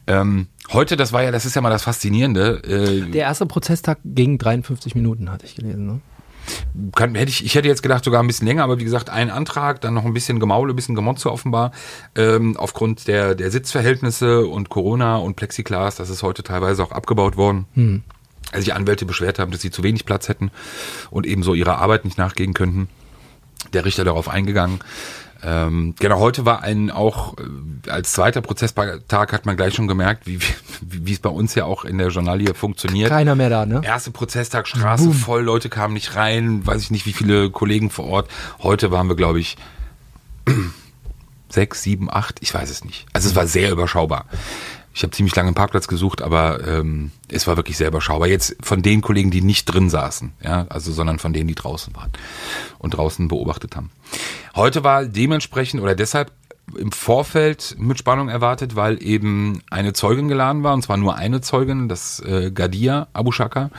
Ähm, heute, das war ja, das ist ja mal das Faszinierende. Äh, Der erste Prozesstag ging 53 Minuten, hatte ich gelesen. Ne? Kann, hätte ich, ich hätte jetzt gedacht sogar ein bisschen länger, aber wie gesagt, ein Antrag, dann noch ein bisschen Gemaule, ein bisschen Gemotze offenbar, ähm, aufgrund der, der Sitzverhältnisse und Corona und Plexiglas, das ist heute teilweise auch abgebaut worden. Hm. Also die Anwälte beschwert haben, dass sie zu wenig Platz hätten und ebenso ihrer Arbeit nicht nachgehen könnten. Der Richter darauf eingegangen. Ähm, genau, heute war ein auch äh, als zweiter Prozesstag hat man gleich schon gemerkt, wie, wie, wie es bei uns ja auch in der Journalie funktioniert. Keiner mehr da, ne? Erste Prozesstag, Straße Boom. voll, Leute kamen nicht rein, weiß ich nicht, wie viele Kollegen vor Ort. Heute waren wir, glaube ich, sechs, sieben, acht, ich weiß es nicht. Also es war sehr überschaubar. Ich habe ziemlich lange einen Parkplatz gesucht, aber ähm, es war wirklich sehr überschaubar. Jetzt von den Kollegen, die nicht drin saßen, ja, also sondern von denen, die draußen waren und draußen beobachtet haben. Heute war dementsprechend oder deshalb im Vorfeld mit Spannung erwartet, weil eben eine Zeugin geladen war, und zwar nur eine Zeugin, das äh, Gadia Abu Shaka.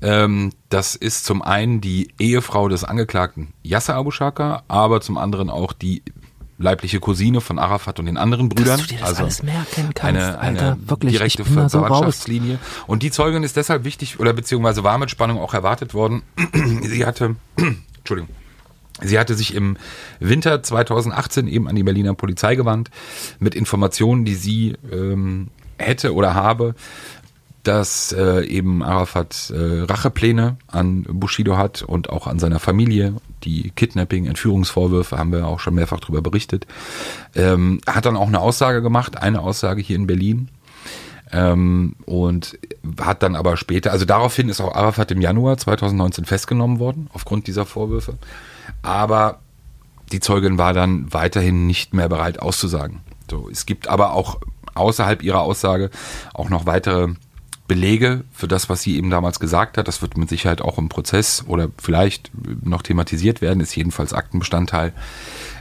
Ähm, das ist zum einen die Ehefrau des Angeklagten Yasser Abu Shaka, aber zum anderen auch die leibliche Cousine von Arafat und den anderen Brüdern. Dass du dir das also alles merken kannst, eine, eine Alter. Wirklich, direkte da so. Verwandtschaftslinie. Und die Zeugin ist deshalb wichtig oder beziehungsweise war mit Spannung auch erwartet worden. Sie hatte, Entschuldigung, Sie hatte sich im Winter 2018 eben an die Berliner Polizei gewandt mit Informationen, die sie ähm, hätte oder habe, dass äh, eben Arafat äh, Rachepläne an Bushido hat und auch an seiner Familie. Die Kidnapping, Entführungsvorwürfe haben wir auch schon mehrfach darüber berichtet. Ähm, hat dann auch eine Aussage gemacht, eine Aussage hier in Berlin. Ähm, und hat dann aber später, also daraufhin ist auch Arafat im Januar 2019 festgenommen worden, aufgrund dieser Vorwürfe. Aber die Zeugin war dann weiterhin nicht mehr bereit auszusagen. So, es gibt aber auch außerhalb ihrer Aussage auch noch weitere Belege für das, was sie eben damals gesagt hat. Das wird mit Sicherheit auch im Prozess oder vielleicht noch thematisiert werden, ist jedenfalls Aktenbestandteil.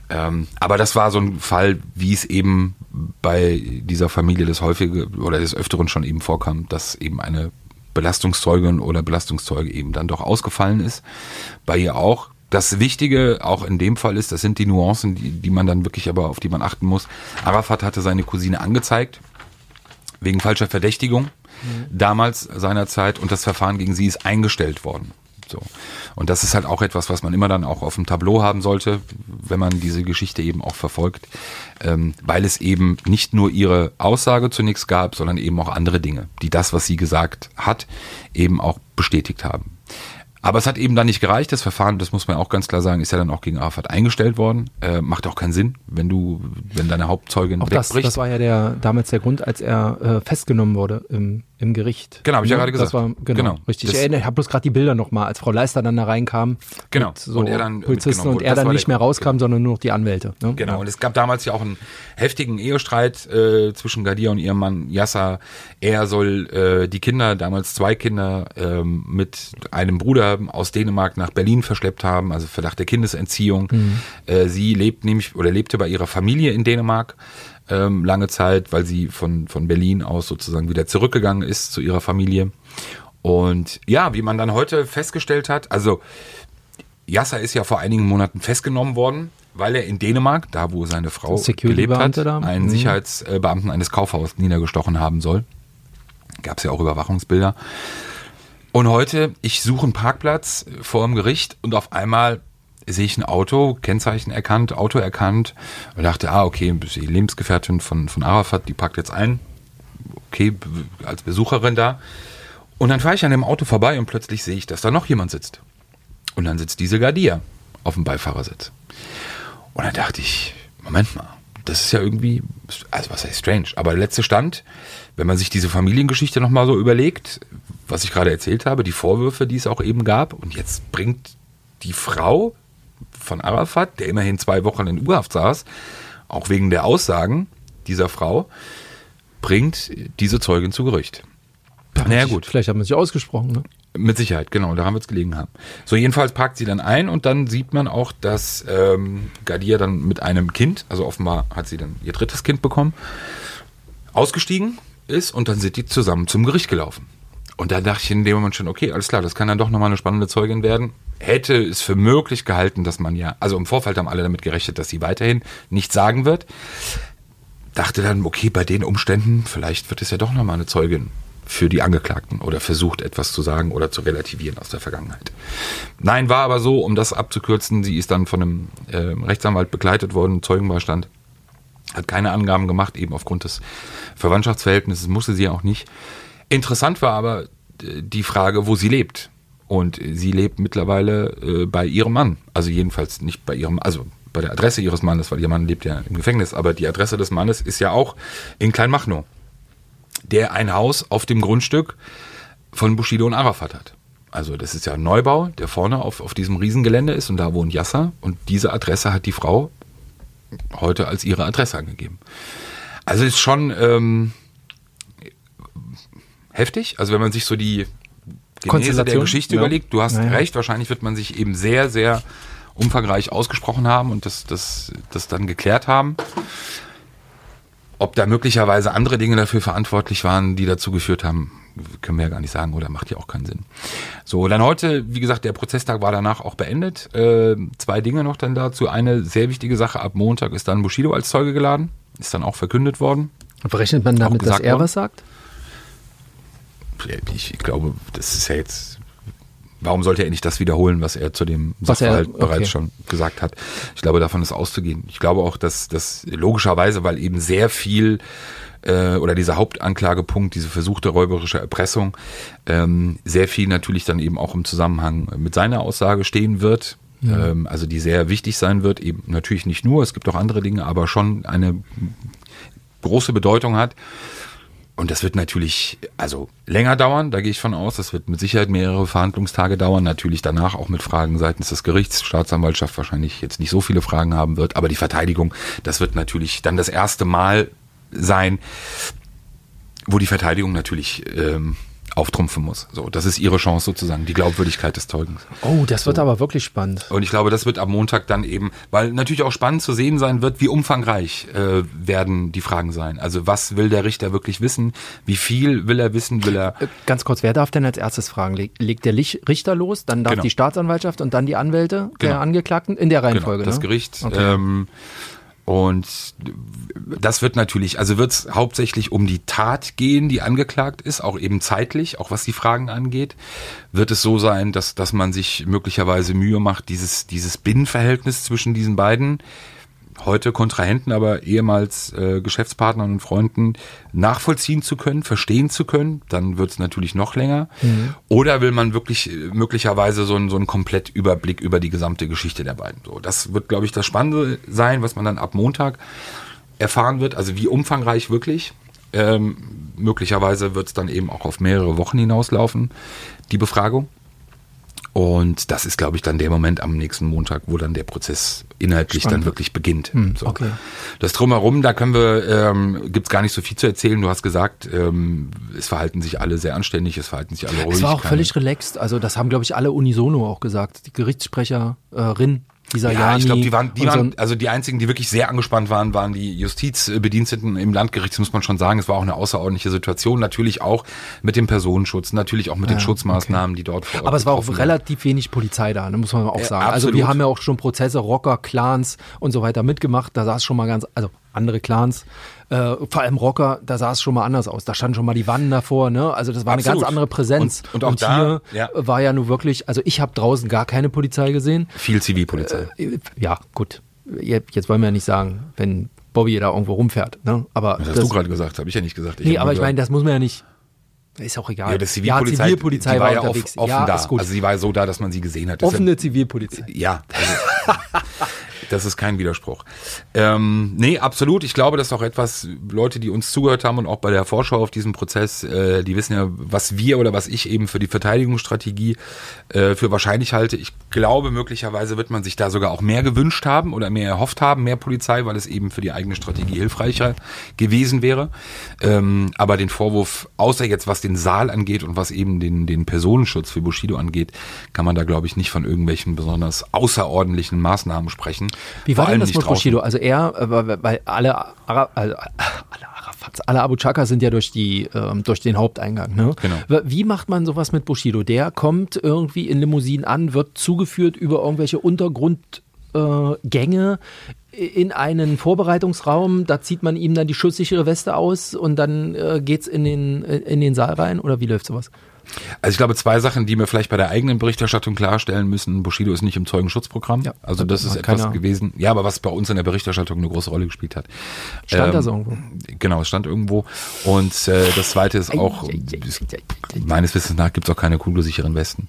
Ähm, aber das war so ein Fall, wie es eben bei dieser Familie des häufige oder des Öfteren schon eben vorkam, dass eben eine Belastungszeugin oder Belastungszeuge eben dann doch ausgefallen ist. Bei ihr auch. Das Wichtige auch in dem Fall ist, das sind die Nuancen, die, die man dann wirklich aber, auf die man achten muss. Arafat hatte seine Cousine angezeigt, wegen falscher Verdächtigung, damals seinerzeit, und das Verfahren gegen sie ist eingestellt worden. So. Und das ist halt auch etwas, was man immer dann auch auf dem Tableau haben sollte, wenn man diese Geschichte eben auch verfolgt, ähm, weil es eben nicht nur ihre Aussage zunächst gab, sondern eben auch andere Dinge, die das, was sie gesagt hat, eben auch bestätigt haben. Aber es hat eben dann nicht gereicht. Das Verfahren, das muss man auch ganz klar sagen, ist ja dann auch gegen Arafat eingestellt worden. Äh, macht auch keinen Sinn, wenn du, wenn deine Hauptzeugin Auch das, wegbricht. das war ja der, damals der Grund, als er äh, festgenommen wurde im, im Gericht. Genau, hab ich ja gerade Das gesagt. war, genau, Genau. richtig. Das- ich erinnere, ich habe bloß gerade die Bilder nochmal, als Frau Leister dann da reinkam. Genau. So Und er dann Polizisten und er Das dann nicht mehr rauskam, sondern nur noch die Anwälte. Ne? Genau, und es gab damals ja auch einen heftigen Ehestreit äh, zwischen Gadia und ihrem Mann Yasser. Er soll äh, die Kinder, damals zwei Kinder, ähm, mit einem Bruder aus Dänemark nach Berlin verschleppt haben, also Verdacht der Kindesentziehung. Äh, sie lebt nämlich oder lebte bei ihrer Familie in Dänemark ähm, lange Zeit, weil sie von, von Berlin aus sozusagen wieder zurückgegangen ist zu ihrer Familie. Und ja, wie man dann heute festgestellt hat, also Yasser ist ja vor einigen Monaten festgenommen worden, weil er in Dänemark, da wo seine Frau gelebt hat, einen Mhm. Sicherheitsbeamten eines Kaufhauses niedergestochen haben soll. Gab es ja auch Überwachungsbilder. Und heute, ich suche einen Parkplatz vor dem Gericht und auf einmal sehe ich ein Auto, Kennzeichen erkannt, Auto erkannt und dachte, ah, okay, die Lebensgefährtin von, von Arafat, die parkt jetzt ein. Okay, als Besucherin da. Und dann fahre ich an dem Auto vorbei und plötzlich sehe ich, dass da noch jemand sitzt. Und dann sitzt diese Gardia auf dem Beifahrersitz. Und dann dachte ich, Moment mal, das ist ja irgendwie, also was heißt strange, aber der letzte Stand, wenn man sich diese Familiengeschichte nochmal so überlegt, was ich gerade erzählt habe, die Vorwürfe, die es auch eben gab, und jetzt bringt die Frau von Arafat, der immerhin zwei Wochen in U-Haft saß, auch wegen der Aussagen dieser Frau, bringt diese Zeugin zu Gericht. Naja, gut. Vielleicht hat man sich ausgesprochen. Ne? Mit Sicherheit, genau, daran wird es gelegen haben. So, jedenfalls parkt sie dann ein und dann sieht man auch, dass ähm, Gadia dann mit einem Kind, also offenbar hat sie dann ihr drittes Kind bekommen, ausgestiegen ist und dann sind die zusammen zum Gericht gelaufen. Und da dachte ich in dem Moment schon, okay, alles klar, das kann dann doch nochmal eine spannende Zeugin werden. Hätte es für möglich gehalten, dass man ja, also im Vorfeld haben alle damit gerechnet, dass sie weiterhin nichts sagen wird. Dachte dann, okay, bei den Umständen, vielleicht wird es ja doch nochmal eine Zeugin für die Angeklagten oder versucht etwas zu sagen oder zu relativieren aus der Vergangenheit. Nein, war aber so, um das abzukürzen, sie ist dann von einem äh, Rechtsanwalt begleitet worden, Zeugenbeistand, hat keine Angaben gemacht, eben aufgrund des Verwandtschaftsverhältnisses, musste sie auch nicht. Interessant war aber äh, die Frage, wo sie lebt. Und sie lebt mittlerweile äh, bei ihrem Mann. Also jedenfalls nicht bei ihrem, also bei der Adresse ihres Mannes, weil ihr Mann lebt ja im Gefängnis, aber die Adresse des Mannes ist ja auch in Kleinmachnow, der ein Haus auf dem Grundstück von Bushido und Arafat hat. Also das ist ja ein Neubau, der vorne auf, auf diesem Riesengelände ist und da wohnt Yasser und diese Adresse hat die Frau heute als ihre Adresse angegeben. Also ist schon ähm, heftig. Also wenn man sich so die Genese der Geschichte ja. überlegt, du hast Naja. recht, wahrscheinlich wird man sich eben sehr, sehr umfangreich ausgesprochen haben und das, das, das dann geklärt haben. Ob da möglicherweise andere Dinge dafür verantwortlich waren, die dazu geführt haben, können wir ja gar nicht sagen oder macht ja auch keinen Sinn. So, dann heute, wie gesagt, der Prozesstag war danach auch beendet. Äh, zwei Dinge noch dann dazu. Eine sehr wichtige Sache, ab Montag ist dann Bushido als Zeuge geladen, ist dann auch verkündet worden. Und berechnet man damit, dass er worden? was sagt? Ich, ich glaube, das ist ja jetzt. Warum sollte er nicht das wiederholen, was er zu dem Was er- Sachverhalt okay. bereits schon gesagt hat? Ich glaube, davon ist auszugehen. Ich glaube auch, dass das logischerweise, weil eben sehr viel äh, oder dieser Hauptanklagepunkt, diese versuchte räuberische Erpressung, ähm, sehr viel natürlich dann eben auch im Zusammenhang mit seiner Aussage stehen wird. Ähm, also die sehr wichtig sein wird, eben natürlich nicht nur, es gibt auch andere Dinge, aber schon eine große Bedeutung hat. Und das wird natürlich, also länger dauern, da gehe ich von aus. Das wird mit Sicherheit mehrere Verhandlungstage dauern. Natürlich danach auch mit Fragen seitens des Gerichts. Staatsanwaltschaft wahrscheinlich jetzt nicht so viele Fragen haben wird. Aber die Verteidigung, das wird natürlich dann das erste Mal sein, wo die Verteidigung natürlich ähm, auftrumpfen muss. So, das ist ihre Chance sozusagen, die Glaubwürdigkeit des Zeugens. Oh, das wird aber wirklich spannend. Und ich glaube, das wird am Montag dann eben, weil natürlich auch spannend zu sehen sein wird, wie umfangreich äh, werden die Fragen sein. Also was will der Richter wirklich wissen? Wie viel will er wissen? Will er Äh, Ganz kurz, wer darf denn als erstes fragen? Leg- Legt der Richter los, dann darf Genau. die Staatsanwaltschaft und dann die Anwälte Genau. der Angeklagten in der Reihenfolge, genau, das ne? Gericht. Okay. Ähm, und das wird natürlich, also wird es hauptsächlich um die Tat gehen, die angeklagt ist, auch eben zeitlich, auch was die Fragen angeht. Wird es so sein, dass, dass man sich möglicherweise Mühe macht, dieses, dieses Binnenverhältnis zwischen diesen beiden heute Kontrahenten, aber ehemals äh, Geschäftspartnern und Freunden nachvollziehen zu können, verstehen zu können, dann wird es natürlich noch länger. Oder will man wirklich äh, möglicherweise so einen, so einen Komplettüberblick über die gesamte Geschichte der beiden? So, das wird, glaube ich, das Spannende sein, was man dann ab Montag erfahren wird. Also wie umfangreich wirklich. Ähm, möglicherweise wird es dann eben auch auf mehrere Wochen hinauslaufen, die Befragung. Und das ist, glaube ich, dann der Moment am nächsten Montag, wo dann der Prozess inhaltlich Spannend. dann wirklich beginnt. so. okay. Das drumherum, da können wir, ähm, gibt es gar nicht so viel zu erzählen. Du hast gesagt, ähm, es verhalten sich alle sehr anständig, es verhalten sich alle ruhig. Es war auch völlig relaxed. Also das haben, glaube ich, alle unisono auch gesagt. Die Gerichtssprecherin, dieser Ja, ich glaube, die waren, die so waren, also die einzigen, die wirklich sehr angespannt waren, waren die Justizbediensteten im Landgericht, das muss man schon sagen. Es war auch eine außerordentliche Situation. Natürlich auch mit dem Personenschutz, natürlich auch mit den Ja, Schutzmaßnahmen, die dort vor Ort Aber es war auch relativ wenig Polizei da, ne, muss man auch Ja, sagen. Also absolut. wir haben ja auch schon Prozesse, Rocker, Clans und so weiter mitgemacht. Da es schon mal ganz, also andere Clans, äh, vor allem Rocker, da sah es schon mal anders aus. Da standen schon mal die Wannen davor, ne? Also das war eine Absolut. ganz andere Präsenz. Und- und auch da, hier ja. war ja nur wirklich, also ich habe draußen gar keine Polizei gesehen. Viel Zivilpolizei. Äh, Ja, gut. Je- Jetzt wollen wir ja nicht sagen, wenn Bobby da irgendwo rumfährt, ne? Aber das hast du gerade gesagt, habe ich ja nicht gesagt. Ich Nee, aber ich meine, das muss man ja nicht. Ist auch egal. ja, das Zivilpolizei, ja, Zivilpolizei die war, ja unterwegs. offen ja, da. Also sie war so da, dass man sie gesehen hat. Offene Zivilpolizei. Ja, also, das ist kein Widerspruch. Ähm, nee, absolut. Ich glaube, das ist auch etwas, Leute, die uns zugehört haben und auch bei der Vorschau auf diesen Prozess, äh, die wissen ja, was wir oder was ich eben für die Verteidigungsstrategie äh, für wahrscheinlich halte. Ich glaube, möglicherweise wird man sich da sogar auch mehr gewünscht haben oder mehr erhofft haben, mehr Polizei, weil es eben für die eigene Strategie hilfreicher gewesen wäre. Ähm, aber den Vorwurf, außer jetzt was den Saal angeht und was eben den, den Personenschutz für Bushido angeht, kann man da, glaube ich, nicht von irgendwelchen besonders außerordentlichen Maßnahmen sprechen. Wie war denn das mit. Bushido? Also er, äh, weil alle, Ara, also, alle Arafats, alle Abu Chaka sind ja durch die, ähm, durch den Haupteingang. Ne? Genau. Wie macht man sowas mit Bushido? Der kommt irgendwie in Limousinen an, wird zugeführt über irgendwelche Untergrundgänge. Äh, in einen Vorbereitungsraum, da zieht man ihm dann die schusssichere Weste aus und dann äh, geht's in den, äh, in den Saal rein oder wie läuft sowas? Also ich glaube, zwei Sachen, die wir vielleicht bei der eigenen Berichterstattung klarstellen müssen. Bushido ist nicht im Zeugenschutzprogramm. Ja, also das ist etwas gewesen, ja, aber was bei uns in der Berichterstattung eine große Rolle gespielt hat. Stand da so irgendwo? Genau, es stand irgendwo. Und äh, das zweite ist auch, meines Wissens nach gibt es auch keine kugelsicheren Westen.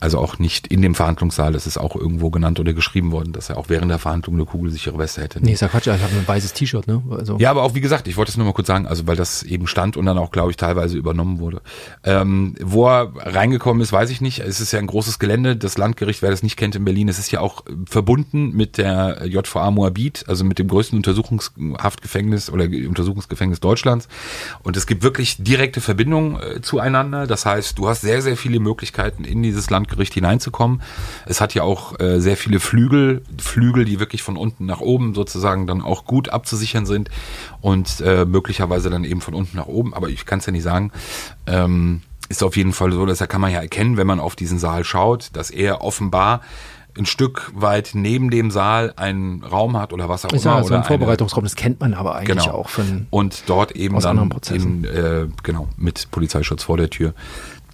Also auch nicht in dem Verhandlungssaal. Das ist auch irgendwo genannt oder geschrieben worden, dass er auch während der Verhandlung eine kugelsichere Weste hätte. Nee, ist ja Quatsch, ich habe ein weißes T-Shirt, ne? Also, Ja, aber auch wie gesagt, ich wollte es nur mal kurz sagen, also weil das eben stand und dann auch, glaube ich, teilweise übernommen wurde. Ähm, wo er reingekommen ist, weiß ich nicht. Es ist ja ein großes Gelände. Das Landgericht, wer das nicht kennt in Berlin, es ist ja auch äh, verbunden mit der JVA Moabit, also mit dem größten Untersuchungshaftgefängnis oder Untersuchungsgefängnis Deutschlands. Und es gibt wirklich direkte Verbindungen äh, zueinander. Das heißt, du hast sehr, sehr viele Möglichkeiten, in dieses Landgericht hineinzukommen. Es hat ja auch äh, sehr viele Flügel, Flügel, die wirklich von unten nach oben sozusagen dann auch gut abzusichern sind und äh, möglicherweise dann eben von unten nach oben. Aber ich kann es ja nicht sagen. Ähm, ist auf jeden Fall so, dass da kann man ja erkennen, wenn man auf diesen Saal schaut, dass er offenbar ein Stück weit neben dem Saal einen Raum hat oder was auch ist immer. ja so oder ein Vorbereitungsraum, das kennt man aber eigentlich Genau. auch von. und dort eben dann in, äh, genau mit Polizeischutz vor der Tür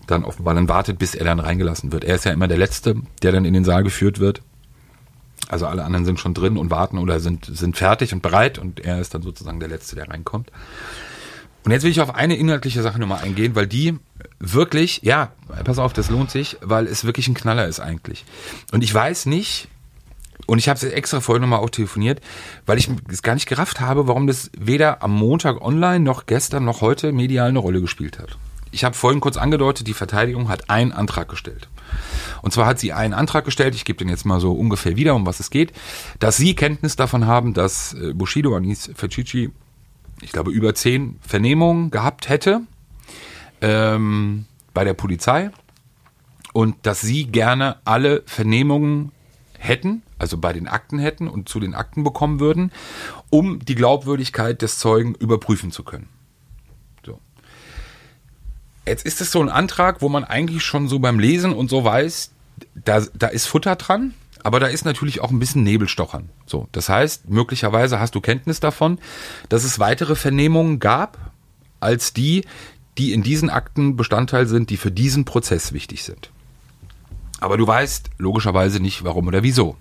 dann offenbar dann wartet, bis er dann reingelassen wird. Er ist ja immer der Letzte, der dann in den Saal geführt wird. Also alle anderen sind schon drin und warten oder sind sind fertig und bereit und er ist dann sozusagen der Letzte, der reinkommt. Und jetzt will ich auf eine inhaltliche Sache nochmal eingehen, weil die wirklich, ja, pass auf, das lohnt sich, weil es wirklich ein Knaller ist eigentlich. Und ich weiß nicht, und ich habe es extra vorhin nochmal auch telefoniert, weil ich es gar nicht gerafft habe, warum das weder am Montag online noch gestern noch heute medial eine Rolle gespielt hat. Ich habe vorhin kurz angedeutet, die Verteidigung hat einen Antrag gestellt. Und zwar hat sie einen Antrag gestellt, ich gebe den jetzt mal so ungefähr wieder, um was es geht, dass sie Kenntnis davon haben, dass äh, Bushido Anis Facici, ich glaube, über zehn Vernehmungen gehabt hätte ähm, bei der Polizei und dass sie gerne alle Vernehmungen hätten, also bei den Akten hätten und zu den Akten bekommen würden, um die Glaubwürdigkeit des Zeugen überprüfen zu können. So. Jetzt ist es so ein Antrag, wo man eigentlich schon so beim Lesen und so weiß, da, da ist Futter dran, aber da ist natürlich auch ein bisschen Nebelstochern. So, das heißt, möglicherweise hast du Kenntnis davon, dass es weitere Vernehmungen gab, als die, die in diesen Akten Bestandteil sind, die für diesen Prozess wichtig sind. Aber du weißt logischerweise nicht, warum oder wieso.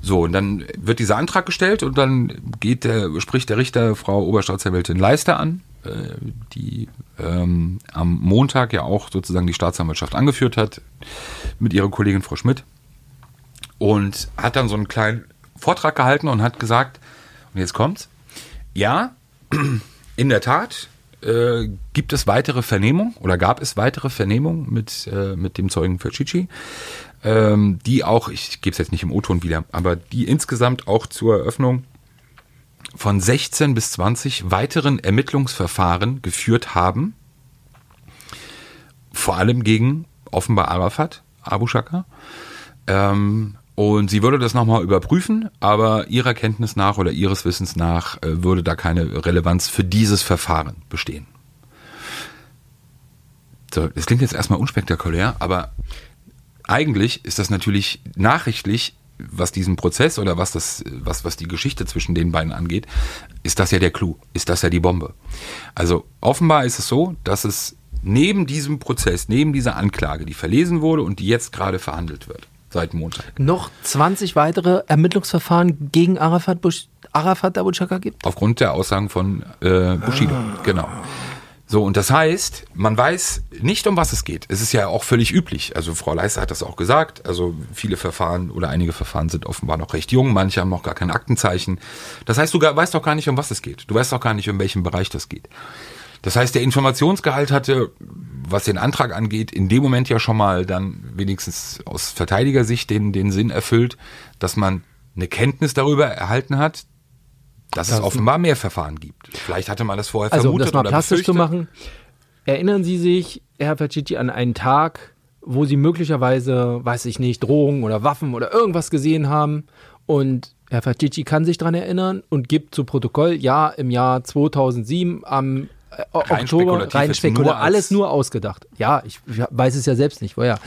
So, und dann wird dieser Antrag gestellt und dann geht der, spricht der Richter Frau Oberstaatsanwältin Leister an, äh, die ähm, am Montag ja auch sozusagen die Staatsanwaltschaft angeführt hat, mit ihrer Kollegin Frau Schmidt. Und hat dann so einen kleinen Vortrag gehalten und hat gesagt, und jetzt kommt's, ja, in der Tat äh, gibt es weitere Vernehmungen oder gab es weitere Vernehmungen mit, äh, mit dem Zeugen Fercici, ähm, die auch, ich gebe es jetzt nicht im O-Ton wieder, aber die insgesamt auch zur Eröffnung von 16 bis 20 weiteren Ermittlungsverfahren geführt haben, vor allem gegen offenbar Arafat, Abu Shaka. Ähm, und sie würde das nochmal überprüfen, aber ihrer Kenntnis nach oder ihres Wissens nach äh, würde da keine Relevanz für dieses Verfahren bestehen. So, das klingt jetzt erstmal unspektakulär, aber eigentlich ist das natürlich nachrichtlich, was diesen Prozess oder was das, was, was die Geschichte zwischen den beiden angeht, ist das ja der Clou, ist das ja die Bombe. Also offenbar ist es so, dass es neben diesem Prozess, neben dieser Anklage, die verlesen wurde und die jetzt gerade verhandelt wird, seit Montag, Noch 20 weitere Ermittlungsverfahren gegen Arafat, Bush, Arafat Abu Chaka gibt? aufgrund der Aussagen von äh, Bushido. Genau. So, und das heißt, man weiß nicht, um was es geht. Es ist ja auch völlig üblich. Also Frau Leister hat das auch gesagt. Also viele Verfahren oder einige Verfahren sind offenbar noch recht jung, manche haben noch gar kein Aktenzeichen. Das heißt, du weißt doch gar nicht, um was es geht. Du weißt doch gar nicht, um welchen Bereich das geht. Das heißt, der Informationsgehalt hatte, was den Antrag angeht, in dem Moment ja schon mal dann wenigstens aus Verteidigersicht den, den Sinn erfüllt, dass man eine Kenntnis darüber erhalten hat, dass es Das- offenbar mehr Verfahren gibt. Vielleicht hatte man das vorher Also, um vermutet das mal oder plastisch zu machen, erinnern Sie sich, Herr Pacici, an einen Tag, wo Sie möglicherweise, weiß ich nicht, Drohungen oder Waffen oder irgendwas gesehen haben und Herr Pacici kann sich daran erinnern und gibt zu Protokoll, ja, im Jahr 2007 am äh, Oktober, spekulativ rein spekulativ, alles nur ausgedacht. Ja, ich weiß es ja selbst nicht, woher.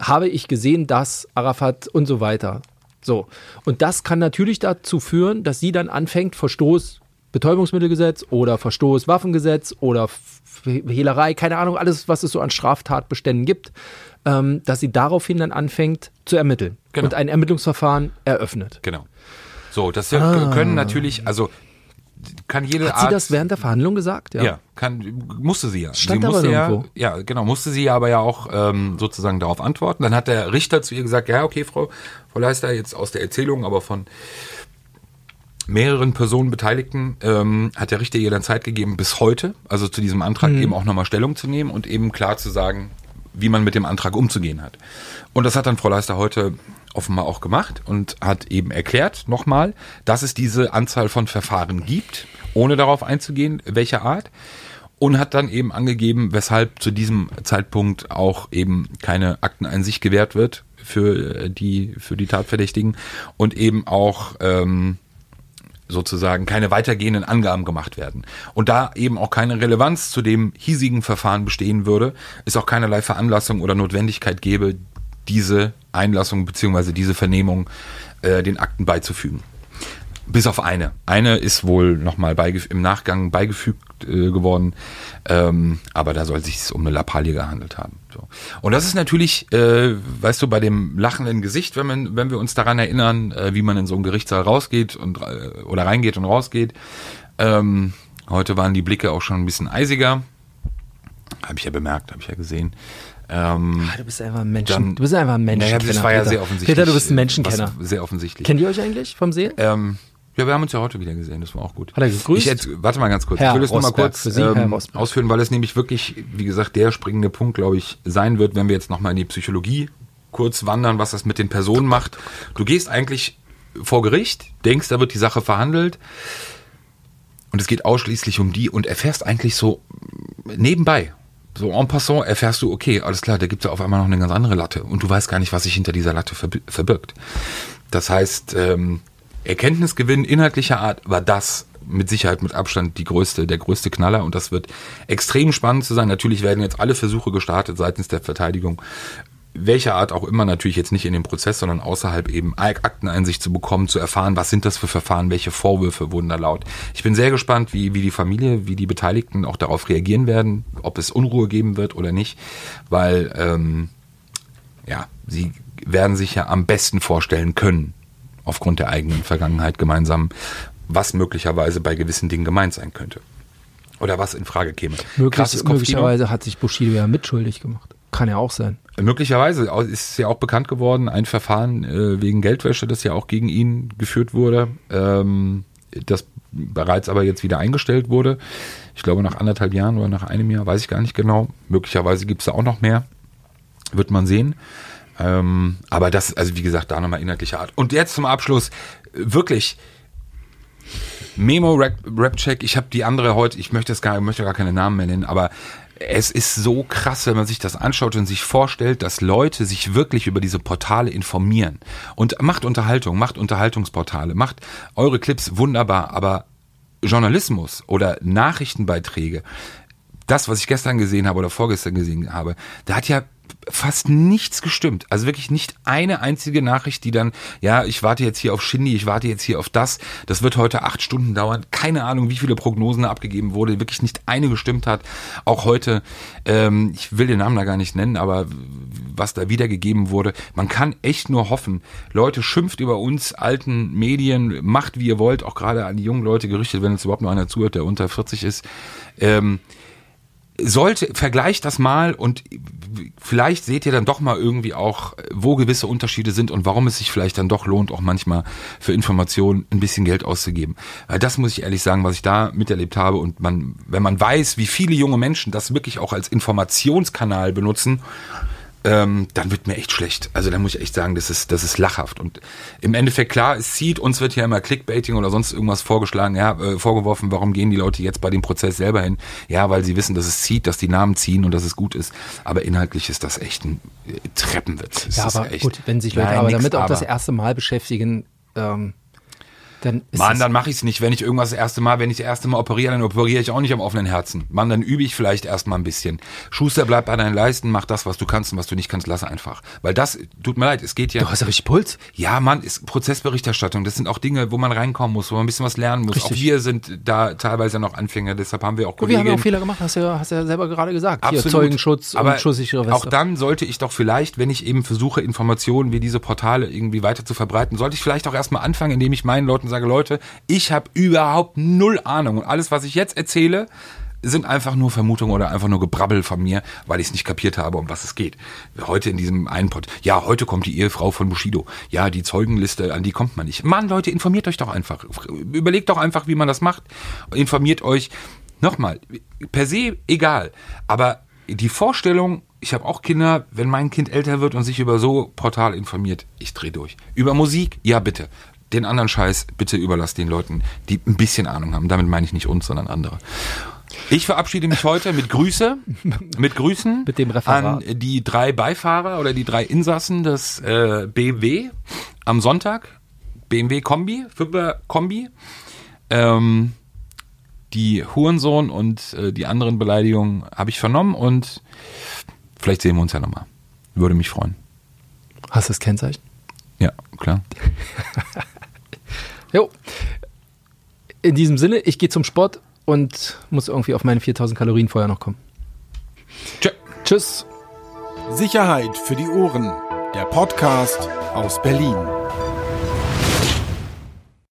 Habe ich gesehen, dass Arafat und so weiter. So. Und das kann natürlich dazu führen, dass sie dann anfängt, Verstoß Betäubungsmittelgesetz oder Verstoß Waffengesetz oder Hehlerei, keine Ahnung, alles, was es so an Straftatbeständen gibt, ähm, dass sie daraufhin dann anfängt zu ermitteln Genau. und ein Ermittlungsverfahren eröffnet. Genau. So, das können natürlich, also kann jede Ah. Hat sie Art. das während der Verhandlung gesagt? Ja, kann, musste sie ja. Stand sie aber musste ja, irgendwo. ja, genau, musste sie aber ja auch ähm, sozusagen darauf antworten. Dann hat der Richter zu ihr gesagt, ja, okay, Frau, Frau Leister, jetzt aus der Erzählung, aber von mehreren Personen Beteiligten ähm, hat der Richter ihr dann Zeit gegeben, bis heute, also zu diesem Antrag Mhm. eben auch nochmal Stellung zu nehmen und eben klar zu sagen, wie man mit dem Antrag umzugehen hat. Und das hat dann Frau Leister heute offenbar auch gemacht und hat eben erklärt nochmal, dass es diese Anzahl von Verfahren gibt, ohne darauf einzugehen, welcher Art. Und hat dann eben angegeben, weshalb zu diesem Zeitpunkt auch eben keine Akteneinsicht gewährt wird für äh, die, für die Tatverdächtigen und eben auch ähm, sozusagen keine weitergehenden Angaben gemacht werden. Und da eben auch keine Relevanz zu dem hiesigen Verfahren bestehen würde, es auch keinerlei Veranlassung oder Notwendigkeit gäbe, diese Einlassung beziehungsweise diese Vernehmung äh, den Akten beizufügen. Bis auf eine. Eine ist wohl nochmal im Nachgang beigefügt äh, geworden, ähm, aber da soll es sich um eine Lappalie gehandelt haben. So. Und das ist natürlich, äh, weißt du, bei dem lachenden Gesicht, wenn, man, wenn wir uns daran erinnern, äh, wie man in so einen Gerichtssaal rausgeht und äh, oder reingeht und rausgeht. Ähm, heute waren die Blicke auch schon ein bisschen eisiger. Habe ich ja bemerkt, habe ich ja gesehen. Ähm, Ah, du bist einfach ein Menschen. Dann- du bist einfach ein naja, Menschenkenner. das war ja Peter. sehr offensichtlich. Peter, du bist ein Menschenkenner. Sehr offensichtlich. Kennt ihr euch eigentlich vom Sehen? Ähm, ja, wir haben uns ja heute wieder gesehen, das war auch gut. Hat er gegrüßt? Ich warte mal ganz kurz. Herr ich will das nur mal Rosberg, kurz Sie, ähm, ausführen, weil es nämlich wirklich, wie gesagt, der springende Punkt, glaube ich, sein wird, wenn wir jetzt nochmal in die Psychologie kurz wandern, was das mit den Personen macht. Du gehst eigentlich vor Gericht, denkst, da wird die Sache verhandelt und es geht ausschließlich um die und erfährst eigentlich so nebenbei, so en passant erfährst du, okay, alles klar, da gibt es ja auf einmal noch eine ganz andere Latte und du weißt gar nicht, was sich hinter dieser Latte verbi- verbirgt. Das heißt, ähm, Erkenntnisgewinn inhaltlicher Art war das mit Sicherheit mit Abstand die größte, der größte Knaller und das wird extrem spannend zu sein. Natürlich werden jetzt alle Versuche gestartet seitens der Verteidigung, welcher Art auch immer, natürlich jetzt nicht in dem Prozess, sondern außerhalb eben Akteneinsicht zu bekommen, zu erfahren, was sind das für Verfahren, welche Vorwürfe wurden da laut. Ich bin sehr gespannt, wie, wie die Familie, wie die Beteiligten auch darauf reagieren werden, ob es Unruhe geben wird oder nicht, weil ähm, ja, sie werden sich ja am besten vorstellen können, aufgrund der eigenen Vergangenheit gemeinsam, was möglicherweise bei gewissen Dingen gemeint sein könnte. Oder was in Frage käme. Möglich, möglicherweise hat sich Bushido ja mitschuldig gemacht. Kann ja auch sein. Möglicherweise ist ja auch bekannt geworden, ein Verfahren äh, wegen Geldwäsche, das ja auch gegen ihn geführt wurde, ähm, das bereits aber jetzt wieder eingestellt wurde. Ich glaube nach anderthalb Jahren oder nach einem Jahr, weiß ich gar nicht genau. Möglicherweise gibt es da auch noch mehr. Wird man sehen. Ähm, aber das, also wie gesagt, da nochmal inhaltlicher Art. Und jetzt zum Abschluss, wirklich, Memo Rap, Rap Check, ich habe die andere heute, ich möchte es gar, möchte gar keine Namen mehr nennen, aber es ist so krass, wenn man sich das anschaut und sich vorstellt, dass Leute sich wirklich über diese Portale informieren. Und macht Unterhaltung, macht Unterhaltungsportale, macht eure Clips wunderbar, aber Journalismus oder Nachrichtenbeiträge, das, was ich gestern gesehen habe oder vorgestern gesehen habe, da hat ja fast nichts gestimmt. Also wirklich nicht eine einzige Nachricht, die dann, ja, ich warte jetzt hier auf Shindy, ich warte jetzt hier auf das, das wird heute acht Stunden dauern. Keine Ahnung, wie viele Prognosen abgegeben wurde, wirklich nicht eine gestimmt hat. Auch heute, ähm, ich will den Namen da gar nicht nennen, aber was da wiedergegeben wurde, man kann echt nur hoffen. Leute, schimpft über uns alten Medien, macht wie ihr wollt, auch gerade an die jungen Leute gerichtet, wenn jetzt überhaupt noch einer zuhört, der unter 40 ist. Ähm, sollte, vergleicht das mal und vielleicht seht ihr dann doch mal irgendwie auch, wo gewisse Unterschiede sind und warum es sich vielleicht dann doch lohnt, auch manchmal für Informationen ein bisschen Geld auszugeben. Weil das muss ich ehrlich sagen, was ich da miterlebt habe und man, wenn man weiß, wie viele junge Menschen das wirklich auch als Informationskanal benutzen, ähm, dann wird mir echt schlecht. Also da muss ich echt sagen, das ist, das ist lachhaft. Und im Endeffekt klar, es zieht, uns wird ja immer Clickbaiting oder sonst irgendwas vorgeschlagen, ja, äh, vorgeworfen, warum gehen die Leute jetzt bei dem Prozess selber hin? Ja, weil sie wissen, dass es zieht, dass die Namen ziehen und dass es gut ist. Aber inhaltlich ist das echt ein äh, Treppenwitz. Es Ja, aber echt- gut, wenn sich Leute Nein, aber nix damit auch das erste Mal beschäftigen, ähm, Dann Mann, dann mache ich es nicht. Wenn ich irgendwas das erste Mal, wenn ich das erste Mal operiere, dann operiere ich auch nicht am offenen Herzen. Mann, dann übe ich vielleicht erstmal ein bisschen. Schuster, bleib bei deinen Leisten, mach das, was du kannst und was du nicht kannst, lass einfach. Weil das, tut mir leid, es geht ja. Du hast ja richtig Puls. Ja, Mann, ist Prozessberichterstattung. Das sind auch Dinge, wo man reinkommen muss, wo man ein bisschen was lernen muss. Richtig. Auch wir sind da teilweise noch Anfänger, deshalb haben wir auch Und wir haben auch Fehler gemacht, hast du ja, hast ja selber gerade gesagt. Hier, Absolut. Zeugenschutz Aber und schusssichere Weste. Auch dann sollte ich doch vielleicht, wenn ich eben versuche, Informationen wie diese Portale irgendwie weiter zu verbreiten, sollte ich vielleicht auch erstmal anfangen, indem ich meinen Leuten sage, Leute, ich habe überhaupt null Ahnung. Und alles, was ich jetzt erzähle, sind einfach nur Vermutungen oder einfach nur Gebrabbel von mir, weil ich es nicht kapiert habe, um was es geht. Heute in diesem einen Pod, ja, heute kommt die Ehefrau von Bushido. Ja, die Zeugenliste, an die kommt man nicht. Mann, Leute, informiert euch doch einfach. Überlegt doch einfach, wie man das macht. Informiert euch. Nochmal, per se egal. Aber die Vorstellung, ich habe auch Kinder, wenn mein Kind älter wird und sich über so Portal informiert, ich drehe durch. Über Musik, ja bitte. Den anderen Scheiß bitte überlasst den Leuten, die ein bisschen Ahnung haben. Damit meine ich nicht uns, sondern andere. Ich verabschiede mich heute mit Grüße, mit Grüßen Mit dem Referat. an die drei Beifahrer oder die drei Insassen des äh, BMW am Sonntag. BMW Kombi, Fünfer Kombi. Ähm, die Hurensohn und äh, die anderen Beleidigungen habe ich vernommen und vielleicht sehen wir uns ja nochmal. Würde mich freuen. Hast du das Kennzeichen? Ja, klar. Jo. In diesem Sinne, ich gehe zum Sport und muss irgendwie auf meine 4000 Kalorien vorher noch kommen. Tschö. Tschüss. Sicherheit für die Ohren. Der Podcast aus Berlin.